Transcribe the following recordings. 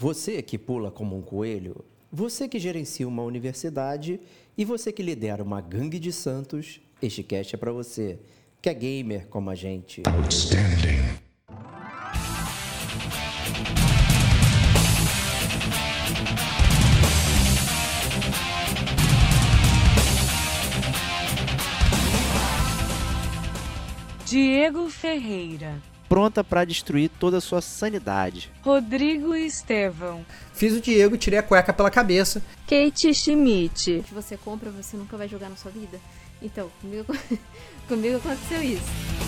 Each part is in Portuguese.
Você que pula como um coelho, você que gerencia uma universidade e você que lidera uma gangue de santos, este cast é para você, que é gamer como a gente. Outstanding. Diego Ferreira pronta para destruir toda a sua sanidade. Rodrigo Estevão. Fiz o Diego, tirei a cueca pela cabeça. Kate Schmidt. Que você compra, você nunca vai jogar na sua vida. Então, comigo, comigo aconteceu isso.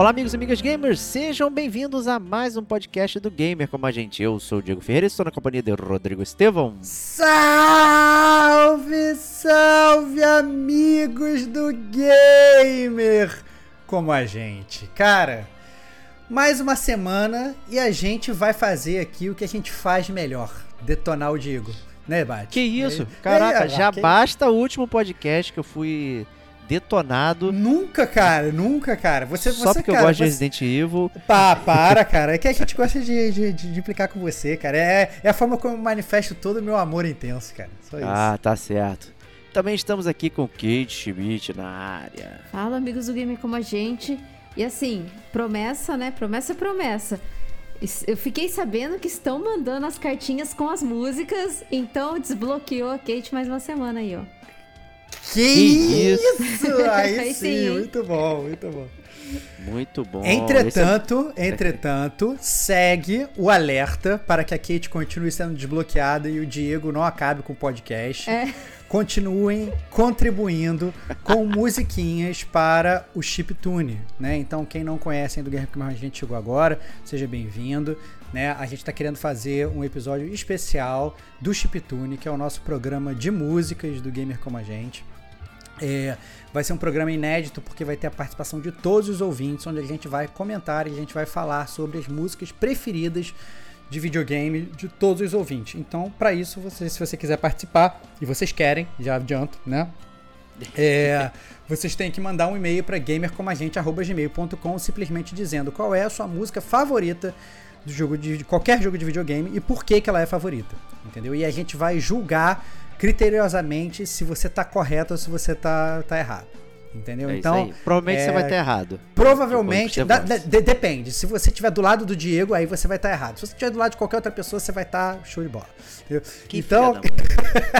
Olá, amigos e amigas gamers, sejam bem-vindos a mais um podcast do Gamer como a gente. Eu sou o Diego Ferreira e estou na companhia de Rodrigo Estevão. Salve, salve, amigos do Gamer como a gente. Cara, mais uma semana e a gente vai fazer aqui o que a gente faz melhor: detonar o Diego. Né, Bate? Que isso? Caraca, já basta o último podcast que eu fui detonado. Nunca, cara, nunca, cara. Você, Só você, porque cara, eu gosto você... de Resident Evil. Pá, para, cara. É que a gente gosta de, de, de, de implicar com você, cara. É, é a forma como eu manifesto todo o meu amor intenso, cara. Só isso. Ah, tá certo. Também estamos aqui com Kate Schmidt na área. Fala, amigos do Game como a gente. E assim, promessa, né? Promessa é promessa. Eu fiquei sabendo que estão mandando as cartinhas com as músicas, então desbloqueou a Kate mais uma semana aí, ó. Que, isso! Aí sim, muito bom, muito bom. Muito bom. Entretanto, é... entretanto, segue o alerta para que a Kate continue sendo desbloqueada e o Diego não acabe com o podcast. É. Continuem contribuindo com musiquinhas para o Chiptune, né? Então, quem não conhece do Guerra que a gente chegou agora, seja bem-vindo. Né? A gente está querendo fazer um episódio especial do Chiptune, que é o nosso programa de músicas do Gamer Como a Gente. É, vai ser um programa inédito porque vai ter a participação de todos os ouvintes, onde a gente vai comentar e a gente vai falar sobre as músicas preferidas de videogame de todos os ouvintes. Então, para isso, você, se você quiser participar e vocês querem, já adianto, né? É, vocês têm que mandar um e-mail para gamercomagente@gmail.com simplesmente dizendo qual é a sua música favorita do jogo de, de qualquer jogo de videogame e por que, que ela é favorita, entendeu? E a gente vai julgar criteriosamente se você tá correto ou se você tá, tá errado. Entendeu? É então. Provavelmente é, você vai estar errado. Provavelmente. Da, de, depende. Se você estiver do lado do Diego, aí você vai estar errado. Se você estiver do lado de qualquer outra pessoa, você vai estar show de bola. Então.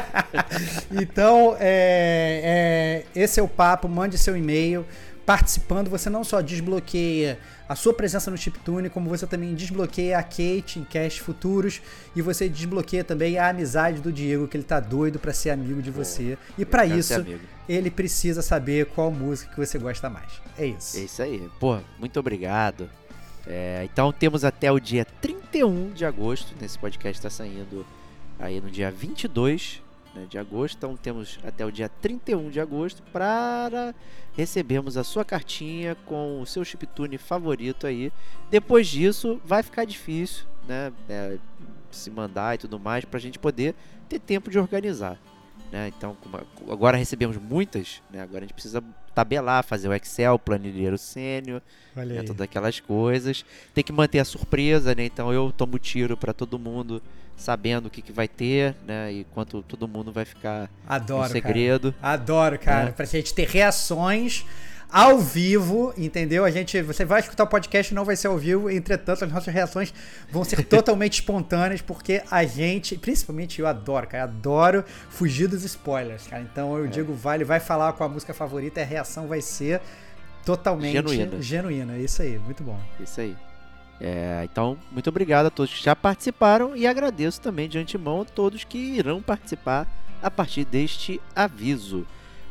então, é, é, esse é o papo. Mande seu e-mail participando, você não só desbloqueia a sua presença no Chiptune, como você também desbloqueia a Kate em cast futuros e você desbloqueia também a amizade do Diego, que ele tá doido para ser amigo de você. E para isso, ele precisa saber qual música que você gosta mais. É isso. É isso aí. Pô, muito obrigado. É, então temos até o dia 31 de agosto, nesse podcast está saindo aí no dia 22 né, de agosto. Então temos até o dia 31 de agosto para recebermos a sua cartinha com o seu chiptune favorito aí. Depois disso vai ficar difícil, né, é, se mandar e tudo mais para a gente poder ter tempo de organizar. Né? Então, agora recebemos muitas, né? agora a gente precisa tabelar, fazer o Excel, planilheiro sênior, né? todas aquelas coisas. Tem que manter a surpresa, né? então eu tomo tiro para todo mundo sabendo o que, que vai ter, né? E quanto todo mundo vai ficar Adoro, no segredo. Cara. Adoro, cara. Né? Pra gente ter reações ao vivo, entendeu? A gente, você vai escutar o podcast, não vai ser ao vivo, entretanto, as nossas reações vão ser totalmente espontâneas, porque a gente, principalmente eu adoro, cara, adoro fugir dos spoilers, cara. Então eu é. digo, vale, vai falar com a música favorita, a reação vai ser totalmente genuína. genuína. Isso aí, muito bom. Isso aí. É, então, muito obrigado a todos que já participaram e agradeço também de antemão a todos que irão participar a partir deste aviso.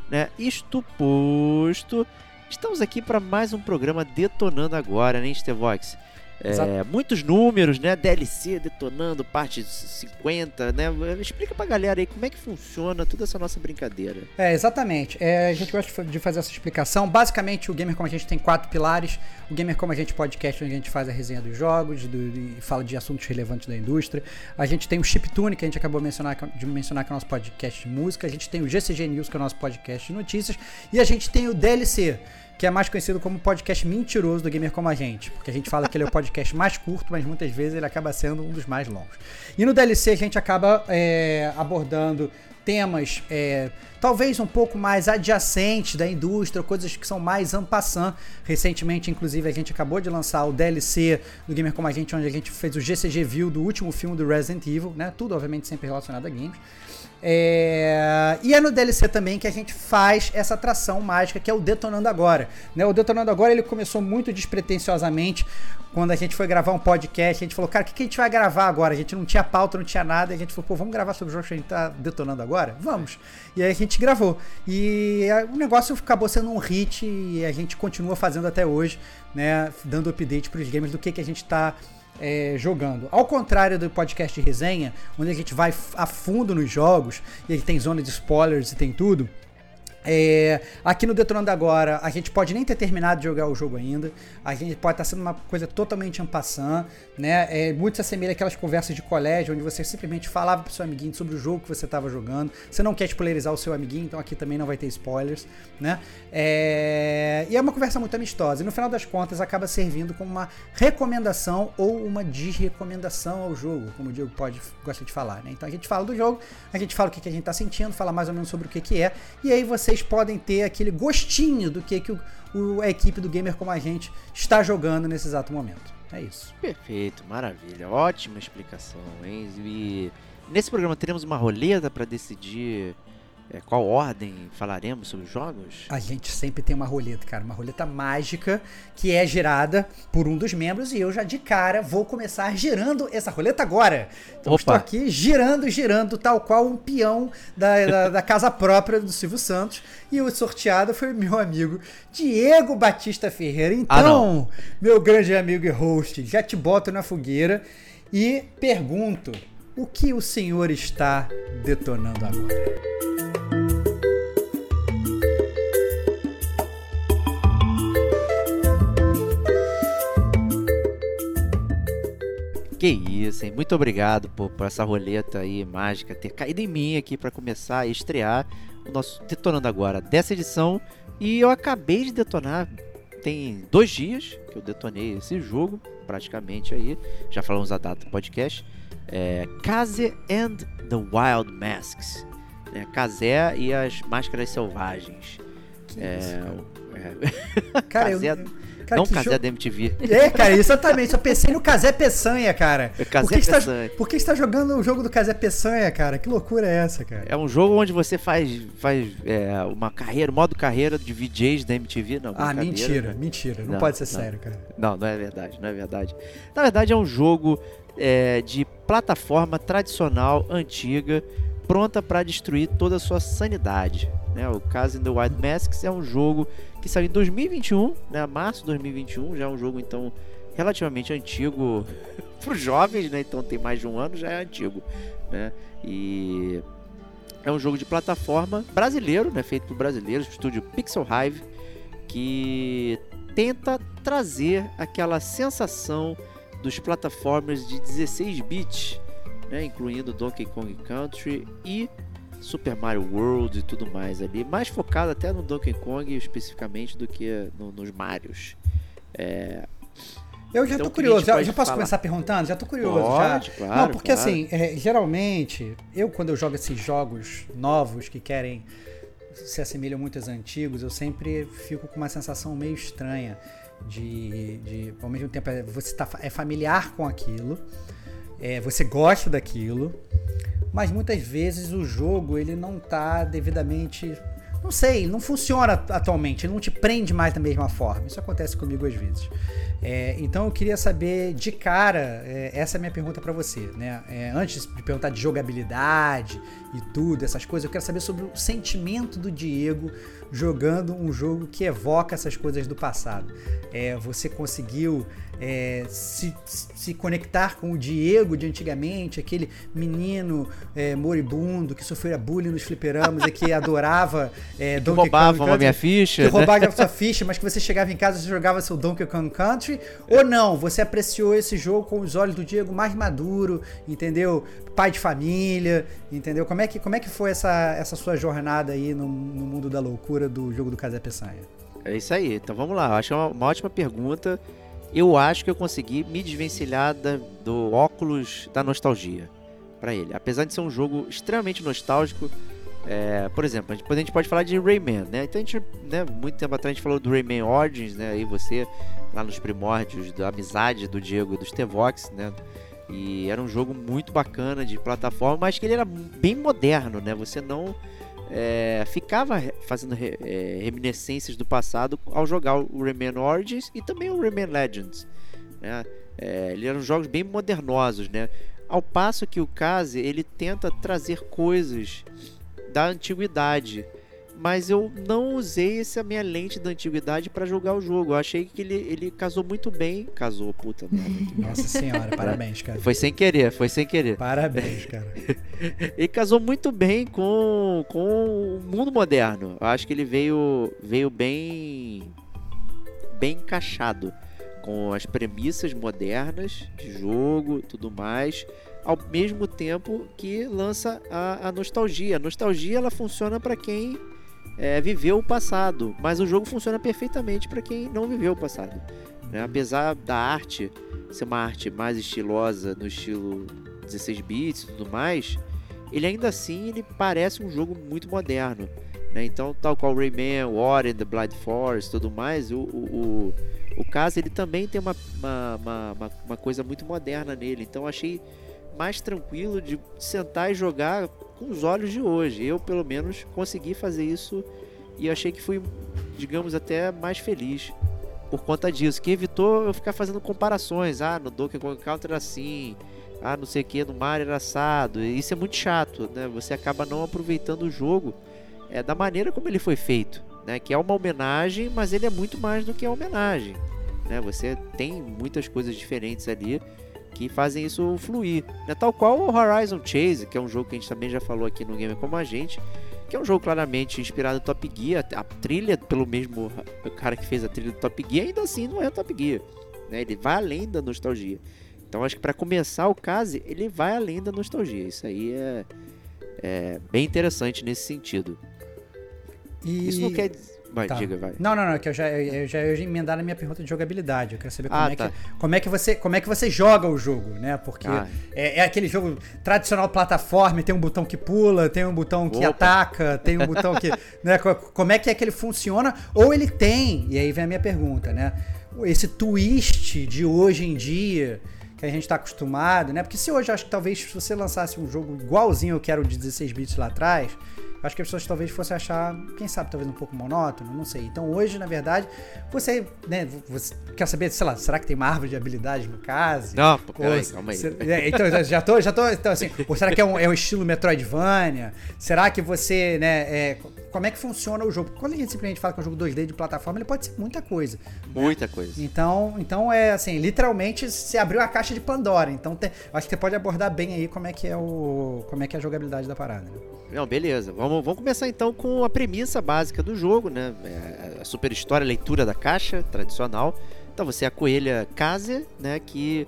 Né? Isto posto, estamos aqui para mais um programa Detonando Agora, né, Stevox? É, muitos números, né? DLC detonando, parte 50, né? Explica pra galera aí como é que funciona toda essa nossa brincadeira. É, exatamente. É, a gente gosta de fazer essa explicação. Basicamente, o Gamer Como a Gente tem quatro pilares. O Gamer Como a Gente podcast, onde a gente faz a resenha dos jogos do, e fala de assuntos relevantes da indústria. A gente tem o Chiptune, que a gente acabou de mencionar, de mencionar que é o nosso podcast de música. A gente tem o GCG News, que é o nosso podcast de notícias. E a gente tem o DLC que é mais conhecido como podcast mentiroso do Gamer Como a Gente, porque a gente fala que ele é o podcast mais curto, mas muitas vezes ele acaba sendo um dos mais longos. E no DLC a gente acaba é, abordando temas é, talvez um pouco mais adjacentes da indústria, coisas que são mais ampassant. Recentemente, inclusive, a gente acabou de lançar o DLC do Gamer Como a Gente, onde a gente fez o GCG View do último filme do Resident Evil, né? Tudo, obviamente, sempre relacionado a games. É... E é no DLC também que a gente faz essa atração mágica que é o Detonando Agora. Né? O Detonando Agora ele começou muito despretensiosamente quando a gente foi gravar um podcast. A gente falou, cara, o que, que a gente vai gravar agora? A gente não tinha pauta, não tinha nada. A gente falou, pô, vamos gravar sobre o jogo que a gente tá detonando agora? Vamos. E aí a gente gravou. E o negócio acabou sendo um hit e a gente continua fazendo até hoje, né? Dando update para os gamers do que, que a gente tá é, jogando. Ao contrário do podcast resenha, onde a gente vai a fundo nos jogos, e aí tem zona de spoilers e tem tudo. É, aqui no Detonando Agora, a gente pode nem ter terminado de jogar o jogo ainda. A gente pode estar sendo uma coisa totalmente ampassant, né? É, muito se assemelha aquelas conversas de colégio, onde você simplesmente falava pro seu amiguinho sobre o jogo que você estava jogando. Você não quer spoilerizar o seu amiguinho, então aqui também não vai ter spoilers, né? É, e é uma conversa muito amistosa. E no final das contas, acaba servindo como uma recomendação ou uma desrecomendação ao jogo, como o Diego pode, gosta de falar, né? Então a gente fala do jogo, a gente fala o que, que a gente está sentindo, fala mais ou menos sobre o que, que é, e aí você vocês podem ter aquele gostinho do que, que o, o, a equipe do Gamer Como a Gente está jogando nesse exato momento. É isso. Perfeito, maravilha. Ótima explicação, hein? E nesse programa teremos uma roleta para decidir é, qual ordem falaremos sobre os jogos? A gente sempre tem uma roleta, cara, uma roleta mágica que é girada por um dos membros e eu já de cara vou começar girando essa roleta agora. Então Opa. estou aqui girando, girando, tal qual um peão da, da, da, casa própria do Silvio Santos e o sorteado foi meu amigo Diego Batista Ferreira. Ah, então, ah, meu grande amigo e host, já te boto na fogueira e pergunto: o que o senhor está detonando agora? Que isso, hein? Muito obrigado por, por essa roleta aí mágica ter caído em mim aqui para começar a estrear o nosso Detonando Agora dessa edição. E eu acabei de detonar, tem dois dias que eu detonei esse jogo, praticamente aí. Já falamos da data do podcast. É, Kaze and the Wild Masks. Kazé e as Máscaras Selvagens. Que é, isso, cara? é... Cara, eu, Cara, não Casé jogo... da MTV. É, cara, exatamente. Só pensei no Casé Peçanha, cara. É Casé por que Peçanha. Tá, por que você tá jogando o jogo do Casé Peçanha, cara? Que loucura é essa, cara? É um jogo onde você faz, faz é, uma carreira, modo carreira de VJs da MTV, não. Ah, mentira, mentira. Não, não pode ser não, sério, cara. Não, não é verdade, não é verdade. Na verdade, é um jogo é, de plataforma tradicional, antiga, pronta para destruir toda a sua sanidade. Né? O Caso in the Wild Masks é um jogo que saiu em 2021, né? março de 2021, já é um jogo então relativamente antigo para os jovens, né? então tem mais de um ano, já é antigo. Né? E é um jogo de plataforma brasileiro, né? feito por brasileiros, estúdio Pixel Hive, que tenta trazer aquela sensação dos plataformas de 16 bits né, incluindo Donkey Kong Country e Super Mario World e tudo mais ali, mais focado até no Donkey Kong especificamente do que no, nos Marios. É... Eu já então, tô curioso, já, já, posso falar? começar perguntando? Já tô curioso. Pode, já. Claro, Não, porque claro. assim, é, geralmente, eu quando eu jogo esses jogos novos que querem se assemelham muito aos antigos, eu sempre fico com uma sensação meio estranha de, de ao mesmo tempo, é, você tá, é familiar com aquilo, é, você gosta daquilo, mas muitas vezes o jogo ele não está devidamente não sei, não funciona atualmente, não te prende mais da mesma forma. Isso acontece comigo às vezes. É, então eu queria saber de cara, é, essa é a minha pergunta para você, né? É, antes de perguntar de jogabilidade e tudo, essas coisas, eu quero saber sobre o sentimento do Diego jogando um jogo que evoca essas coisas do passado. É, você conseguiu é, se, se conectar com o Diego de antigamente, aquele menino é, moribundo que sofria bullying nos fliperamas e que adorava é, Donkey roubava Kong Country, a minha ficha. Que né? roubava a sua ficha, mas que você chegava em casa e jogava seu Donkey Kong Country. Ou não, você apreciou esse jogo com os olhos do Diego mais maduro, entendeu? Pai de família, entendeu? Como é que, como é que foi essa, essa sua jornada aí no, no mundo da loucura do jogo do Casa Peçanha? É isso aí, então vamos lá. Acho uma, uma ótima pergunta eu acho que eu consegui me desvencilhar da, do óculos da nostalgia para ele. Apesar de ser um jogo extremamente nostálgico, é, por exemplo, a gente, a gente, pode falar de Rayman, né? Então a gente, né, muito tempo atrás a gente falou do Rayman Origins, né? Aí você lá nos primórdios da amizade do Diego e dos Tevox, né? E era um jogo muito bacana de plataforma, mas que ele era bem moderno, né? Você não é, ficava fazendo re, é, reminiscências do passado ao jogar o Rayman Origins e também o Rayman Legends. Né? É, eram jogos bem modernosos, né? Ao passo que o Kaze ele tenta trazer coisas da antiguidade mas eu não usei essa minha lente da antiguidade para jogar o jogo. Eu achei que ele, ele casou muito bem. Casou, puta merda. Nossa senhora, parabéns, cara. Foi sem querer, foi sem querer. Parabéns, cara. ele casou muito bem com, com o mundo moderno. Eu acho que ele veio, veio bem, bem encaixado com as premissas modernas de jogo tudo mais ao mesmo tempo que lança a, a nostalgia. A nostalgia ela funciona para quem é, viveu o passado, mas o jogo funciona perfeitamente para quem não viveu o passado. Né? Apesar da arte ser uma arte mais estilosa, no estilo 16 bits e tudo mais, ele ainda assim ele parece um jogo muito moderno. Né? Então, tal qual Rayman, War and the Blind Forest tudo mais, o, o, o, o caso ele também tem uma, uma, uma, uma coisa muito moderna nele. Então, achei mais tranquilo de sentar e jogar com os olhos de hoje. Eu, pelo menos, consegui fazer isso e achei que fui, digamos, até mais feliz por conta disso, que evitou eu ficar fazendo comparações. Ah, no Donkey Kong Country era assim, ah, não sei o que, no Mario era assado. Isso é muito chato, né? Você acaba não aproveitando o jogo é, da maneira como ele foi feito, né? Que é uma homenagem, mas ele é muito mais do que a homenagem, né? Você tem muitas coisas diferentes ali que fazem isso fluir. Né? Tal qual o Horizon Chase, que é um jogo que a gente também já falou aqui no Game Como a Gente, que é um jogo claramente inspirado em Top Gear, a trilha pelo mesmo cara que fez a trilha do Top Gear, ainda assim não é Top Gear. Né? Ele vai além da nostalgia. Então acho que para começar o caso, ele vai além da nostalgia. Isso aí é, é bem interessante nesse sentido. E... Isso não quer dizer Vai, tá. diga, vai. Não, não, não, que eu já, eu já ia emendar na minha pergunta de jogabilidade. Eu quero saber como, ah, é tá. que, como, é que você, como é que você joga o jogo, né? Porque ah. é, é, aquele jogo tradicional plataforma, tem um botão que pula, tem um botão que Opa. ataca, tem um botão que. Né, como é que é que ele funciona? Ou ele tem, e aí vem a minha pergunta, né? Esse twist de hoje em dia que a gente está acostumado, né? Porque se hoje acho que talvez se você lançasse um jogo igualzinho eu quero de 16 bits lá atrás, acho que as pessoas talvez fossem achar, quem sabe, talvez um pouco monótono, não sei. Então hoje, na verdade, você, né, você quer saber, sei lá, será que tem uma árvore de habilidades no caso? Não, pô, peraí, calma aí. É, então, já tô, já tô, então assim, ou será que é um, é um estilo Metroidvania? Será que você, né, é, como é que funciona o jogo? Quando a gente simplesmente fala que é um jogo 2D de plataforma, ele pode ser muita coisa. Muita né? coisa. Então, então é assim, literalmente se abriu a caixa de Pandora. Então, tem, acho que você pode abordar bem aí como é que é o, como é que é a jogabilidade da parada. Né? Não, beleza. Vamos, vamos começar então com a premissa básica do jogo, né? É a super história, a leitura da caixa tradicional. Então você é a coelha Kaze, né? Que,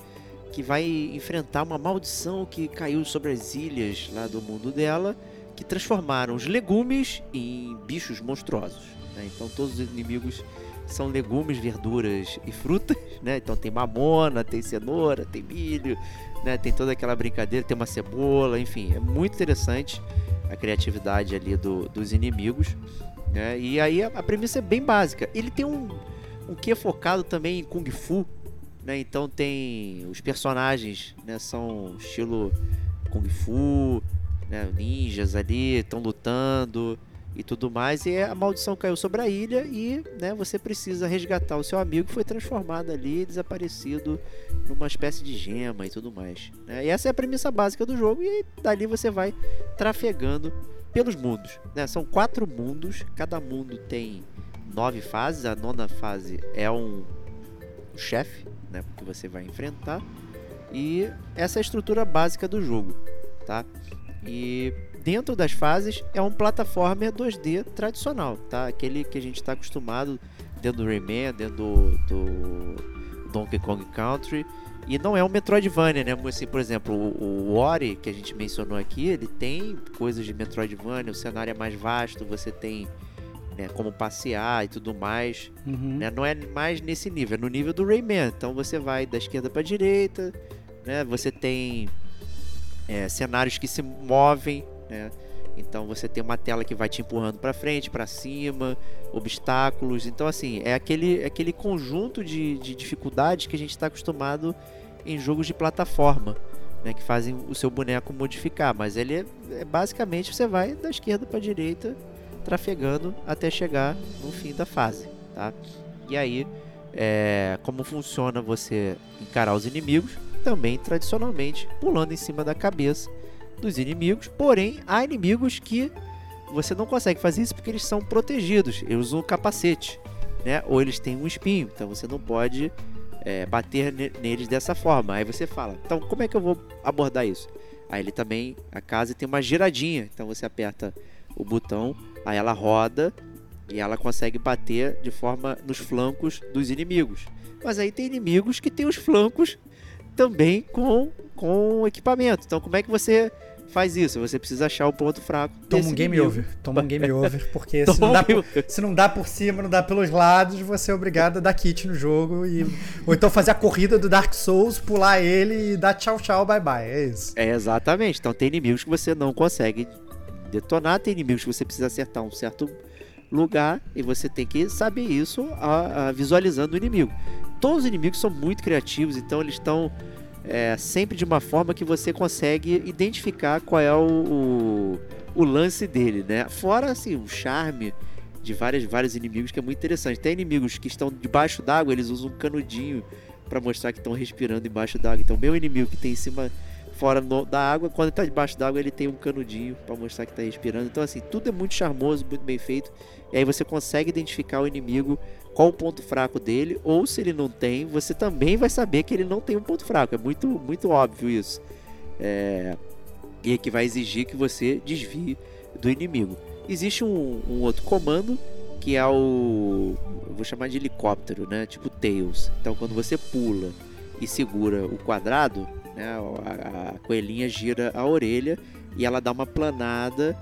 que vai enfrentar uma maldição que caiu sobre as ilhas lá do mundo dela, que transformaram os legumes em bichos monstruosos. Né? Então todos os inimigos são legumes, verduras e frutas, né? Então tem mamona, tem cenoura, tem milho, né? Tem toda aquela brincadeira, tem uma cebola, enfim, é muito interessante a criatividade ali do, dos inimigos. Né? E aí a, a, premissa é bem básica. Ele tem um, um que focado também em Kung Fu. Né? Então tem os personagens né? são estilo Kung Fu, né? ninjas ali, estão lutando. E tudo mais. E a maldição caiu sobre a ilha e né, você precisa resgatar o seu amigo que foi transformado ali, desaparecido numa espécie de gema e tudo mais. Né? E essa é a premissa básica do jogo e dali você vai trafegando pelos mundos. Né? São quatro mundos, cada mundo tem nove fases. A nona fase é um chefe né, que você vai enfrentar. E essa é a estrutura básica do jogo, tá? E dentro das fases é um plataforma 2D tradicional, tá? Aquele que a gente está acostumado dentro do Rayman, dentro do, do, Donkey Kong Country. E não é um Metroidvania, né? Assim, por exemplo, o, o Ori, que a gente mencionou aqui, ele tem coisas de Metroidvania, o cenário é mais vasto, você tem né, como passear e tudo mais. Uhum. Né? Não é mais nesse nível, é no nível do Rayman. Então você vai da esquerda para direita, né? Você tem é, cenários que se movem, né? Então você tem uma tela que vai te empurrando para frente, para cima, obstáculos. Então assim é aquele, aquele conjunto de, de dificuldades que a gente está acostumado em jogos de plataforma, né? Que fazem o seu boneco modificar. Mas ele é, é basicamente você vai da esquerda para direita, trafegando até chegar no fim da fase, tá? E aí é, como funciona você encarar os inimigos? Também tradicionalmente pulando em cima da cabeça dos inimigos, porém há inimigos que você não consegue fazer isso porque eles são protegidos, eles usam um capacete, né? Ou eles têm um espinho, então você não pode é, bater neles dessa forma. Aí você fala, então como é que eu vou abordar isso? Aí ele também, a casa tem uma giradinha, então você aperta o botão, aí ela roda e ela consegue bater de forma nos flancos dos inimigos. Mas aí tem inimigos que tem os flancos também com com equipamento. Então como é que você faz isso. Você precisa achar o ponto fraco. Toma um game over. Toma um game over, porque se não, dá por, se não dá por cima, não dá pelos lados, você é obrigado a dar kit no jogo. E, ou então fazer a corrida do Dark Souls, pular ele e dar tchau, tchau, bye bye. É isso. É exatamente. Então tem inimigos que você não consegue detonar, tem inimigos que você precisa acertar um certo lugar e você tem que saber isso a, a, visualizando o inimigo. Todos os inimigos são muito criativos, então eles estão é, sempre de uma forma que você consegue identificar qual é o, o, o lance dele, né? Fora assim, o charme de vários, vários inimigos que é muito interessante. Tem inimigos que estão debaixo d'água, eles usam um canudinho para mostrar que estão respirando embaixo d'água. Então, meu inimigo que tem em cima fora no, da água, quando ele tá debaixo d'água, ele tem um canudinho para mostrar que está respirando. Então, assim, tudo é muito charmoso, muito bem feito. E aí você consegue identificar o inimigo qual o ponto fraco dele, ou se ele não tem, você também vai saber que ele não tem um ponto fraco. É muito, muito óbvio isso. É... E é que vai exigir que você desvie do inimigo. Existe um, um outro comando que é o. Vou chamar de helicóptero, né? Tipo Tails. Então quando você pula e segura o quadrado, né? a, a coelhinha gira a orelha e ela dá uma planada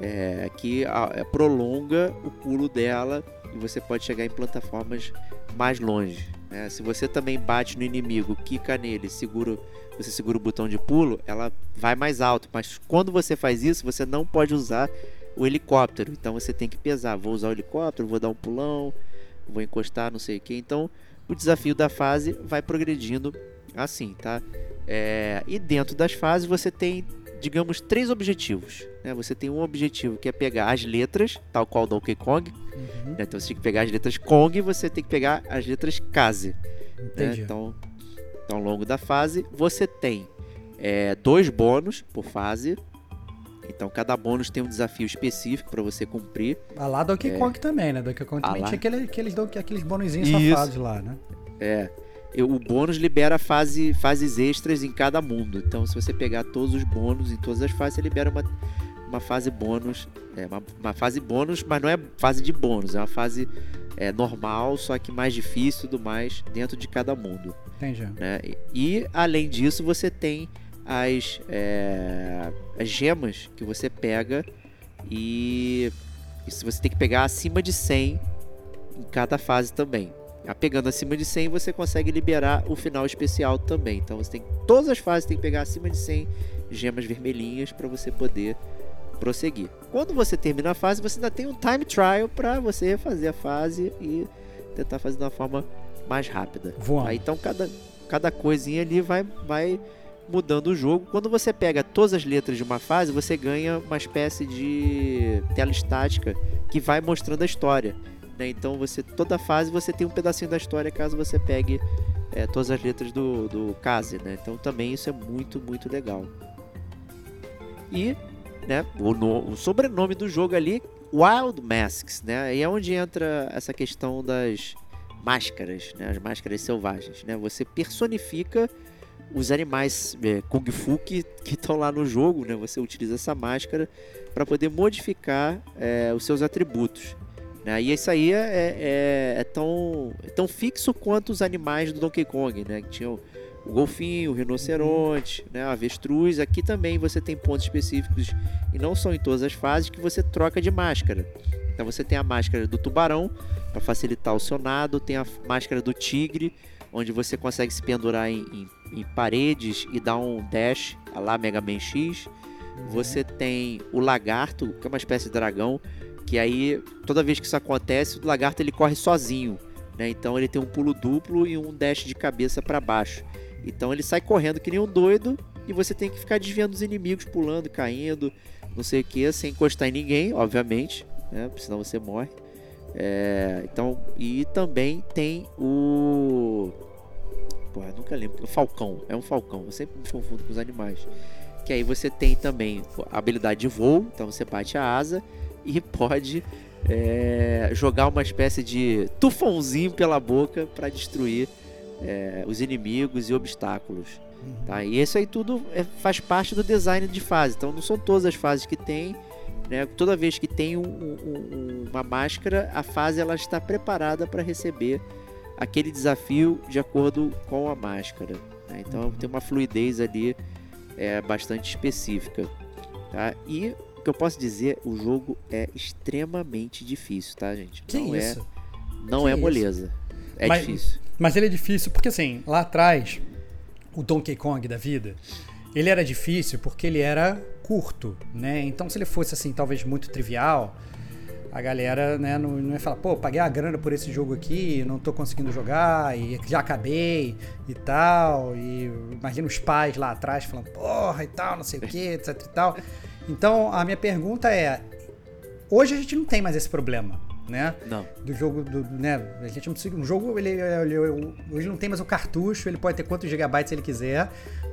é, que a, é, prolonga o pulo dela e você pode chegar em plataformas mais longe. Né? Se você também bate no inimigo, quica nele, segura, você segura o botão de pulo, ela vai mais alto. Mas quando você faz isso, você não pode usar o helicóptero. Então você tem que pesar. Vou usar o helicóptero, vou dar um pulão, vou encostar, não sei o que. Então o desafio da fase vai progredindo assim, tá? É, e dentro das fases você tem digamos, três objetivos. Né? Você tem um objetivo que é pegar as letras, tal qual Donkey Kong. Uhum. Né? Então você tem que pegar as letras Kong e você tem que pegar as letras Case. Né? Então, então, ao longo da fase, você tem é, dois bônus por fase. Então, cada bônus tem um desafio específico para você cumprir. Ah, lá Donkey é... Kong também, né? Donkey Kong também tinha aquele, aqueles, aqueles bônusinhos safados lá, né? É o bônus libera fase, fases extras em cada mundo. Então, se você pegar todos os bônus em todas as fases, você libera uma, uma fase bônus. É, uma, uma fase bônus, mas não é fase de bônus, é uma fase é, normal, só que mais difícil e tudo mais dentro de cada mundo. Entendi. Né? E, e, além disso, você tem as, é, as gemas que você pega e isso você tem que pegar acima de 100 em cada fase também. Pegando acima de 100, você consegue liberar o final especial também. Então você tem todas as fases tem que pegar acima de 100 gemas vermelhinhas para você poder prosseguir. Quando você termina a fase, você ainda tem um time trial para você fazer a fase e tentar fazer de uma forma mais rápida. Voando. Aí, então cada cada coisinha ali vai vai mudando o jogo. Quando você pega todas as letras de uma fase, você ganha uma espécie de tela estática que vai mostrando a história. Né? Então você toda fase você tem um pedacinho da história caso você pegue é, todas as letras do, do Kaze, né? Então também isso é muito, muito legal. E né, o, no, o sobrenome do jogo ali, Wild Masks, né? E é onde entra essa questão das máscaras, né? As máscaras selvagens, né? Você personifica os animais é, Kung Fu que estão lá no jogo, né? Você utiliza essa máscara para poder modificar é, os seus atributos. Né? E isso aí é, é, é, tão, é tão fixo quanto os animais do Donkey Kong, né? Que tinham o golfinho, o rinoceronte, né? a avestruz. Aqui também você tem pontos específicos, e não são em todas as fases, que você troca de máscara. Então você tem a máscara do tubarão, para facilitar o seu nado, tem a máscara do tigre, onde você consegue se pendurar em, em, em paredes e dar um dash, a lá Mega Man X. Você tem o lagarto, que é uma espécie de dragão, que aí toda vez que isso acontece, o lagarto ele corre sozinho, né? Então ele tem um pulo duplo e um dash de cabeça para baixo. Então ele sai correndo que nem um doido e você tem que ficar desviando os inimigos, pulando, caindo, não sei o que, sem encostar em ninguém, obviamente, né? Senão você morre. É, então, e também tem o. Pô, eu nunca lembro. O Falcão. É um Falcão. Eu sempre me confundo com os animais. Que aí você tem também a habilidade de voo. Então você bate a asa e pode é, jogar uma espécie de tufãozinho pela boca para destruir é, os inimigos e obstáculos. Tá? E isso aí tudo é, faz parte do design de fase. Então não são todas as fases que tem. Né? Toda vez que tem um, um, uma máscara, a fase ela está preparada para receber aquele desafio de acordo com a máscara. Né? Então tem uma fluidez ali é, bastante específica. Tá? E que eu posso dizer, o jogo é extremamente difícil, tá, gente? Que não isso? é, não Que é moleza. É Mas- difícil. Mas ele é difícil porque, assim, lá atrás, o Donkey Kong da vida, ele era difícil porque ele era curto, né? Então, se ele fosse, assim, talvez muito trivial, a galera, né, não, não ia falar, pô, paguei a grana por esse jogo aqui, não tô conseguindo jogar, e já acabei e tal. E imagina os pais lá atrás falando, porra e tal, não sei o que, etc e tal. Então, a minha pergunta é: hoje a gente não tem mais esse problema, né? Não. do jogo do, né, a gente não precisa, um jogo ele, ele- ele- hoje não tem mais o cartucho, ele pode ter quantos gigabytes ele quiser,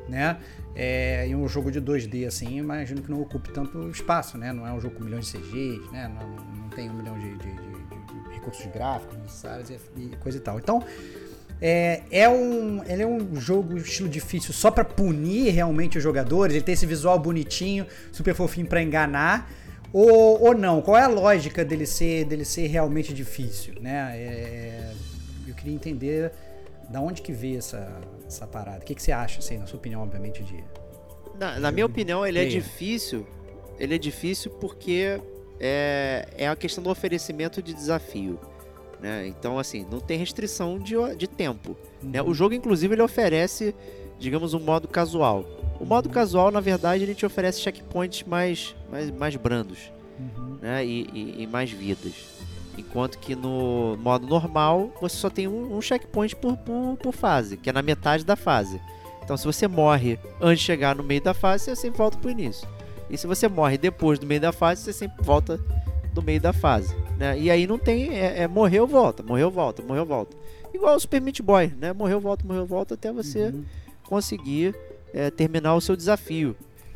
né? É, e um jogo de 2D assim, imagino que não ocupe tanto espaço, né? Não é um jogo com milhões de CGs, né? Não, não tem um milhão de, de- de- de- recursos gráficos necessários e, e coisa e tal. Então, é, é um, ele é um jogo estilo difícil só pra punir realmente os jogadores. Ele tem esse visual bonitinho, super fofinho pra enganar. Ou, ou não? Qual é a lógica dele ser, dele ser realmente difícil, né? É, eu queria entender da onde que veio essa, essa parada. O que, que você acha, assim, na sua opinião, obviamente, de... Na, na minha opinião, ele é difícil. Ele é difícil porque é, é a questão do oferecimento de desafio. Né? Então, assim, não tem restrição de, de tempo. né? O jogo, inclusive, ele oferece, digamos, um modo casual. O modo casual, na verdade, ele te oferece checkpoints mais, mais, mais brandos Uhum. né? e, e- e mais vidas. Enquanto que no modo normal, você só tem um, um checkpoint por, por, por fase, que é na metade da fase. Então, se você morre antes de chegar no meio da fase, você sempre volta pro início. E se você morre depois do meio da fase, você sempre volta do meio da fase. Né? E aí não tem. É, é morreu, volta, morreu, volta, morreu, volta. Igual o Super Meat Boy, né? Morreu, volta, morreu, volta até você Uhum. conseguir é, terminar o seu desafio.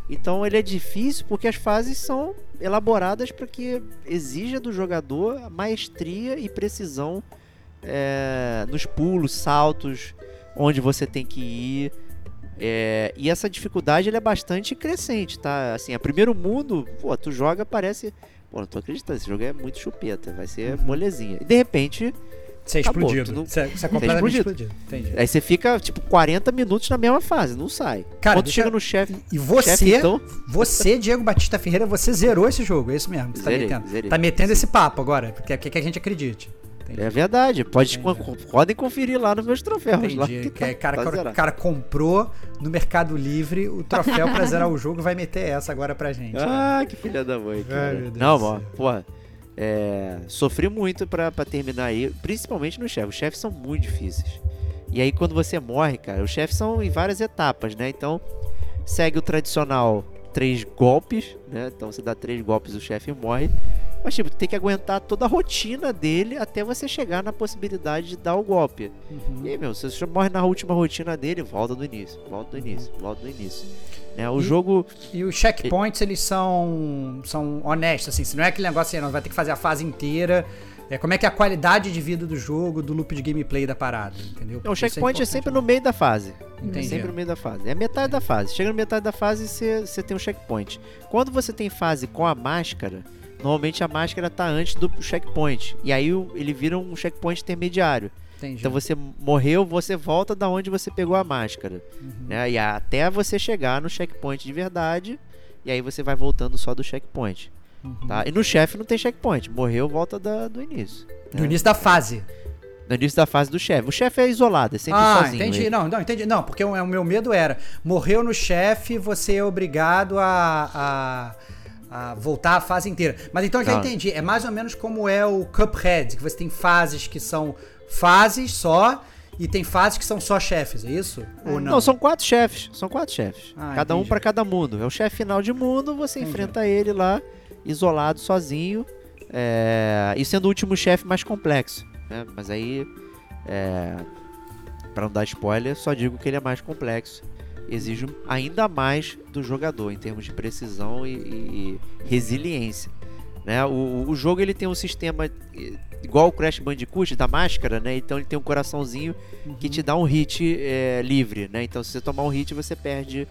Então ele é difícil porque as fases são elaboradas para que exija do jogador maestria e precisão é, nos pulos, saltos, onde você tem que ir. É, e essa dificuldade é bastante crescente, tá? Assim, a primeiro mundo, pô, tu joga, parece. Pô, não tô acreditando, esse jogo é muito chupeta, vai ser molezinha. E de repente, Você é Acabou, explodido. não- Você, você é completamente explodido. explodido. Entendi. aí você fica, tipo, 40 minutos na mesma fase, não sai. Cara, Quando deixa- chega no chefe. E você, chefe, então, você, Diego Batista Ferreira, você zerou esse jogo, é isso mesmo. Você tá Zerei, metendo. zerei. Tá metendo esse papo agora, porque quer que a gente acredite. Entendi. É verdade, pode, podem conferir lá nos meus troféus. Lá, Entendi. que Que é, tá- cara, tá cara, cara comprou no Mercado Livre o troféu pra zerar o jogo, vai meter essa agora pra gente. Ah, que filha da mãe, Deus Não, ó, porra. É, sofri muito pra, pra terminar aí, principalmente nos chefes. Os chefes são muito difíceis. E aí, quando você morre, cara, os chefes são em várias etapas, né? Então, segue o tradicional três golpes, né? Então você dá três golpes o chefe morre. Mas, tipo, tem que aguentar toda a rotina dele até você chegar na possibilidade de dar o golpe. Uhum. E aí, meu, se você morre na última rotina dele, volta do início, volta do início, volta do início. É, o e, jogo. E os checkpoints, eles são, são honestos, assim. Se não é aquele negócio assim, não vai ter que fazer a fase inteira. É, como é que é a qualidade de vida do jogo, do loop de gameplay da parada, entendeu? Não, o checkpoint é, é, sempre no meio da fase. Entendi. É sempre no meio da fase. É metade da fase. Chega na metade da fase e você tem um checkpoint. Quando você tem fase com a máscara, normalmente a máscara tá antes do checkpoint. E aí ele vira um checkpoint intermediário. Entendi. Então você morreu, você volta da onde você pegou a máscara. Uhum. Né? E até você chegar no checkpoint de verdade. E aí você vai voltando só do checkpoint. Uhum. Tá? E no chefe não tem checkpoint. Morreu, volta da, do início. Do né? início da fase. No início da fase do chefe. O chefe é isolado, é sempre ah, sozinho. entendi. Não, não, entendi. Não, porque o, o meu medo era: morreu no chefe, você é obrigado a, a a voltar a fase inteira. Mas então eu já ah. entendi. É mais ou menos como é o Cuphead, que você tem fases que são fases só e tem fases que são só chefes, é isso? Ou não? Não, são quatro chefes. São quatro chefes. Ah, cada entendi. um para cada mundo. É o chefe final de mundo, você entendi. enfrenta ele lá, isolado, sozinho. É... E sendo o último chefe mais complexo. Né? Mas aí, é... para não dar spoiler, só digo que ele é mais complexo exige ainda mais do jogador em termos de precisão e, e resiliência. Né? O, o, jogo ele tem um sistema igual o Crash Bandicoot da máscara, né? Então ele tem um coraçãozinho uhum. que te dá um hit é, livre, né? Então se você tomar um hit você perde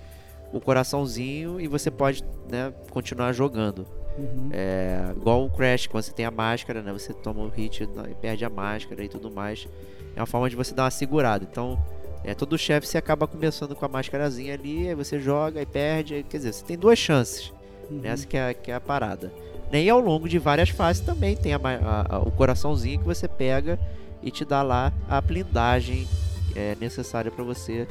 o coraçãozinho e você pode né, continuar jogando. Uhum. É, igual o Crash, quando você tem a máscara, né? Você toma um hit e perde a máscara e tudo mais. É uma forma de você dar uma segurada. Então é, todo chefe você acaba começando com a máscarazinha ali, aí você joga e perde. Aí, quer dizer, você tem duas chances. Uhum. Essa que é, que é a parada. E ao longo de várias fases também tem a, a, a, o coraçãozinho que você pega e te dá lá a blindagem é, necessária para você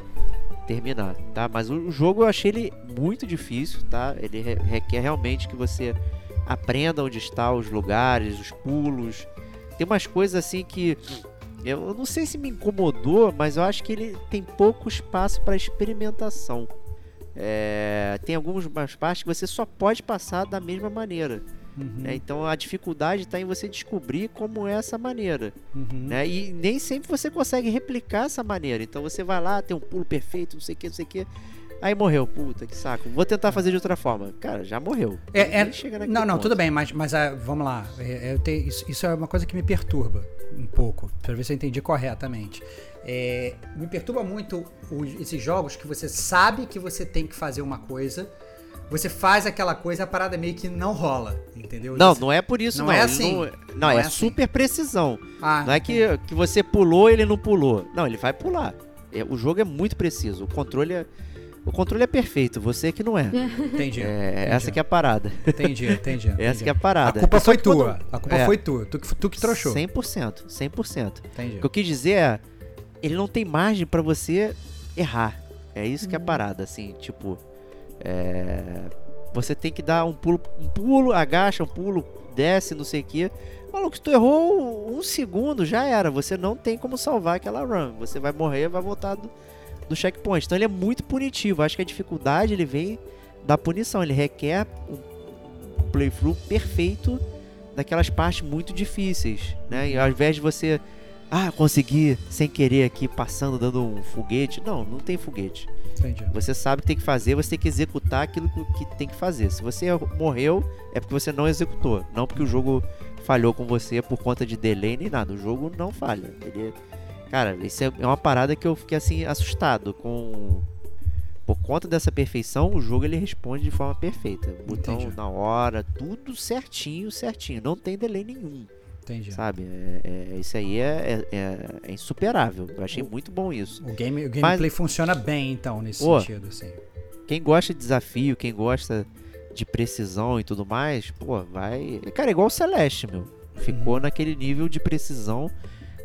terminar, tá? Mas o, o, jogo eu achei ele muito difícil, tá? Ele re requer realmente que você aprenda onde estão os lugares, os pulos. Tem umas coisas assim que eu não sei se me incomodou, mas eu acho que ele tem pouco espaço para experimentação. É, tem algumas partes que você só pode passar da mesma maneira. Uhum. Né? Então a dificuldade está em você descobrir como é essa maneira. Uhum. Né? E nem sempre você consegue replicar essa maneira. Então você vai lá, tem um pulo perfeito, não sei o que, não sei o que. Aí morreu, puta que saco. Vou tentar fazer de outra forma. Cara, já morreu. É, é não, não, ponto. tudo bem, mas, mas uh, vamos lá. É, é isso, isso, é uma coisa que me perturba um pouco, para ver se eu entendi corretamente. É, me perturba muito esses jogos que você sabe que você tem que fazer uma coisa, você faz aquela coisa, a parada meio que não rola, entendeu? Não, não é por isso, não. Não é assim. Não, não, não é, é assim. super precisão. Ah, não é que, que você pulou ele não pulou. Não, ele vai pular. É, o jogo é muito preciso. O controle é o controle é perfeito, você que não é. Entendi. É, entendi. Essa que é a parada. Entendi, entendi. entendi. Essa que é a parada. A culpa foi tua. A culpa é. foi tua. Tu, tu que trouxou. 100%. 100%. Entendi. O que eu quis dizer é, ele não tem margem para você errar. É isso hum. que é a hum. parada, assim, tipo... É, você tem que dar um pulo, um pulo, agacha, um pulo, desce, não sei o quê. Maluco, se tu errou um segundo, já era. Você não tem como salvar aquela run. Você vai morrer, vai voltar... Do, do checkpoint. Então ele é muito punitivo. Acho que a dificuldade ele vem da punição. Ele requer um playthrough perfeito daquelas partes muito difíceis, né? E ao invés de você ah, consegui sem querer aqui passando dando um foguete, não, não tem foguete. Entendi. Você sabe o que tem que fazer, você tem que executar aquilo que tem que fazer. Se você morreu, é porque você não executou, não porque o jogo falhou com você por conta de delay nem nada. O jogo não falha. Ele Cara, isso é uma parada que eu fiquei assim assustado com por conta dessa perfeição, o jogo ele responde de forma perfeita. Botão Entendi. na hora, tudo certinho, certinho. Não tem delay nenhum. Entendi. Sabe? É, é, isso aí é, é, é, insuperável. Eu achei o, muito bom isso. O, game, o gameplay Mas, funciona bem, então, nesse sentido, assim. Quem gosta de desafio, quem gosta de precisão e tudo mais, pô, vai. Cara, é igual o Celeste, meu. Ficou uhum. naquele nível de precisão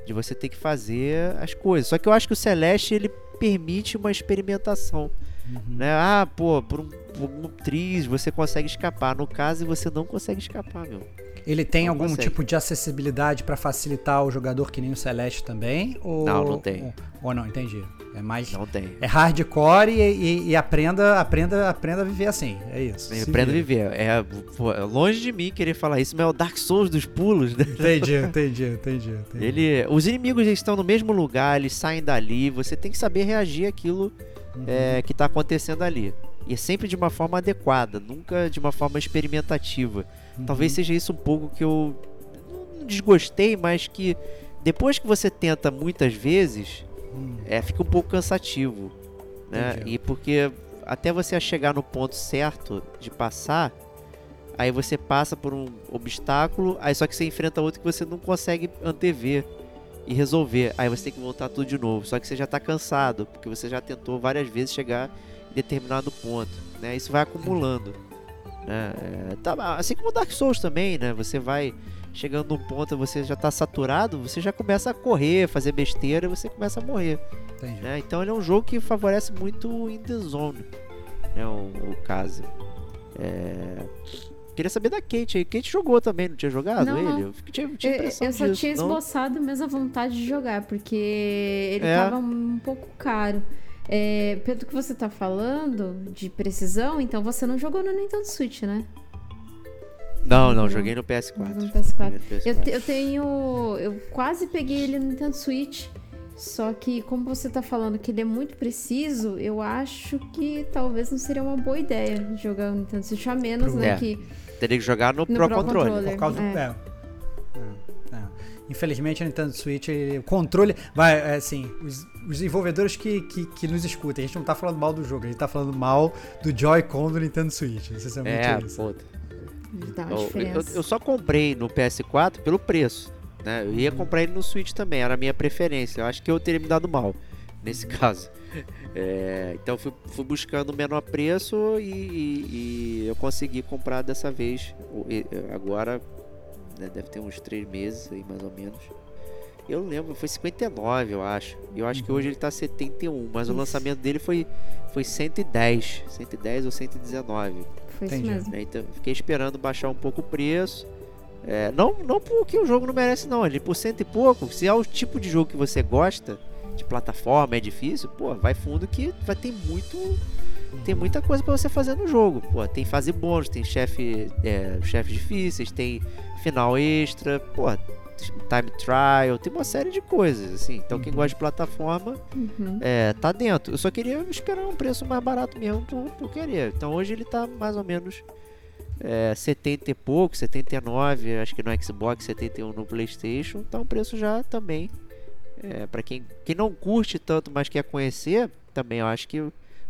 de você ter que fazer as coisas. Só que eu acho que o Celeste ele permite uma experimentação. Uhum. Né? Ah, pô, por um, por um triz você consegue escapar. No caso, você não consegue escapar, meu. Ele tem Não algum consegue. tipo de acessibilidade pra facilitar o jogador que nem o Celeste também? Ou, Não, não tem. Ou, ou não, entendi. É mais. Não tem. É hardcore e, e- e aprenda, aprenda, aprenda a viver assim. É isso. Aprendo a viver. É, pô, é longe de mim querer falar isso, mas é o Dark Souls dos pulos, né? Entendi, entendi, entendi. entendi. Ele, os inimigos estão no mesmo lugar, eles saem dali, você tem que saber reagir àquilo é, que está acontecendo ali. E é sempre de uma forma adequada, nunca de uma forma experimentativa. Talvez seja isso um pouco que eu não desgostei, mas que depois que você tenta muitas vezes, é, fica um pouco cansativo. Né? Entendi. E porque até você chegar no ponto certo de passar, aí você passa por um obstáculo, aí só que você enfrenta outro que você não consegue antever e resolver. Aí você tem que voltar tudo de novo. Só que você já tá cansado, porque você já tentou várias vezes chegar em determinado ponto. Né? Isso vai acumulando. Né? É, tá- assim como o Dark Souls também, né? Você vai chegando num ponto, você já tá saturado, você já começa a correr, fazer besteira e você começa a morrer. Né? Então ele é um jogo que favorece muito o in the zone, né? O, o caso. É, Queria saber da Kate aí. Kate jogou também, não tinha jogado Não, ele? não. Eu fiquei- tinha, tinha Eu, impressão eu só disso, tinha não? esboçado mesmo a vontade de jogar, porque ele É. tava um pouco caro. É, pelo que você tá falando de precisão, então você não jogou no Nintendo Switch, né? Não, não, joguei no PS4. No PS4. Joguei no Eu, PS4. te- eu tenho. Eu quase peguei ele no Nintendo Switch. Só que, como você tá falando que ele é muito preciso, eu acho que talvez não seria uma boa ideia jogar no Nintendo Switch, a menos, né? É. Que Teria que jogar no, No Pro, Pro Controller. Controller. Por causa do. É. É, é. Infelizmente, a Nintendo Switch, o controle. Vai, é, assim, os, os desenvolvedores que, que, que nos escutem, a gente não tá falando mal do jogo, a gente tá falando mal do Joy-Con do Nintendo Switch. Essencialmente É, isso. pô. dá uma Eu, eu, diferença. eu só comprei no PS4 pelo preço. Né? Eu ia comprar ele no Switch também, era a minha preferência. Eu acho que eu teria me dado mal nesse caso. É, então fui, fui buscando o menor preço e, e- e eu consegui comprar dessa vez. Agora né, deve ter uns 3 meses aí mais ou menos. Eu não lembro, foi 59 eu acho. E eu acho que hoje ele tá 71, mas o Isso. lançamento dele foi, foi 110. 110 ou 119. Foi isso Entendi. mesmo. Então fiquei esperando baixar um pouco o preço. É, não, não porque o jogo não merece, não. Ele por cento e pouco. Se é o tipo de jogo que você gosta, de plataforma, é difícil, pô, vai fundo que vai ter muito. Tem muita coisa pra você fazer no jogo. Pô, tem fase bônus, tem chefe, é, chefes difíceis, tem final extra, pô, time trial, tem uma série de coisas, assim. Então quem gosta de plataforma Uhum. é, tá dentro. Eu só queria esperar um preço mais barato mesmo por, por querer. Então hoje ele tá mais ou menos é, 70 e pouco, 79, acho que no Xbox, 71 no PlayStation. Então o preço já também. É, para quem, quem não curte tanto, mas quer conhecer, também eu acho que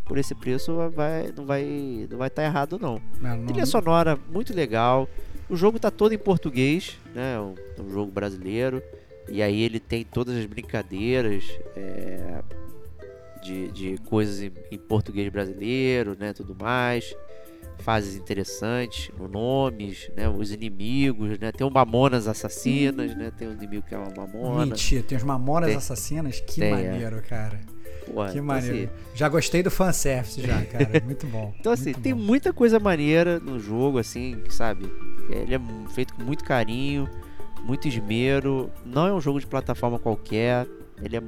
por esse preço vai, não vai não vai estar errado não. Não, não- Trilha sonora muito legal. O jogo tá todo em português, né? Um, um jogo brasileiro. E aí ele tem todas as brincadeiras é, de, de coisas em, em português brasileiro, né? Tudo mais. Fases interessantes, nomes, né? Os inimigos, né? Tem o Mamonas Assassinas, né? Tem um inimigo que é uma Mamona. Mentira, tem os Mamonas Tem. Assassinas. Que Tem, é. maneiro, cara. Porra, Que então, maneiro. assim, Já gostei do fanservice já, cara. Muito bom. Então, assim, tem bom. muita coisa maneira no jogo, assim, sabe? Ele é feito com muito carinho, muito esmero. Não é um jogo de plataforma qualquer. Ele é.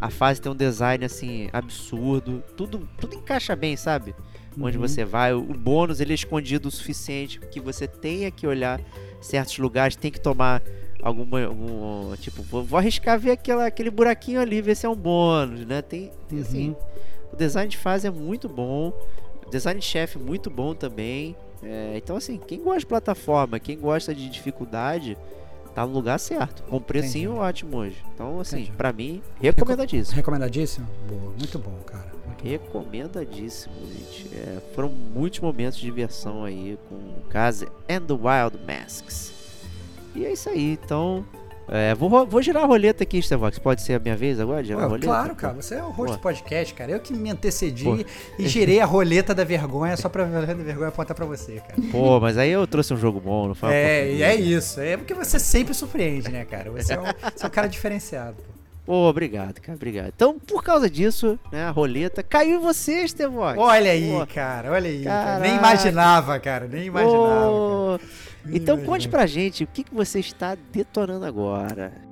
A fase tem um design, assim, absurdo. Tudo, tudo encaixa bem, sabe? Onde Uhum. você vai. O bônus, ele é escondido o suficiente que você tenha que olhar certos lugares, tem que tomar alguma. Algum, tipo, vou, vou arriscar ver aquela, aquele buraquinho ali, ver se é um bônus, né? Tem, tem assim. Uhum. O design de fase é muito bom. O design de chefe muito bom também. É, então, assim, quem gosta de plataforma, quem gosta de dificuldade, tá no lugar certo. Com precinho Entendi. ótimo hoje. Então, assim, Entendi. pra mim, recomendadíssimo. Recomendadíssimo? Boa, muito bom, cara. Muito. Recomendadíssimo, gente. É, foram muitos momentos de diversão aí com o Kaze and the Wild Masks. E é isso aí, então. é, vou, vou girar a roleta aqui, Stevox. Pode ser a minha vez agora? Girar a roleta? claro, cara. Você é o host do podcast, cara. Eu que me antecedi Pô. e girei a roleta da vergonha só pra da vergonha apontar pra você, cara. Pô, mas aí eu trouxe um jogo bom, não foi? É, e é porcaria. isso. É porque você sempre surpreende, né, cara? Você é um, você é um cara diferenciado. pô. Obrigado, cara, obrigado. Então, por causa disso, né, a roleta caiu em você, Stevox. Olha aí, Pô, cara. Olha aí. cara. Nem imaginava, cara. Nem imaginava. cara. Então conte pra gente o que, que você está detonando agora.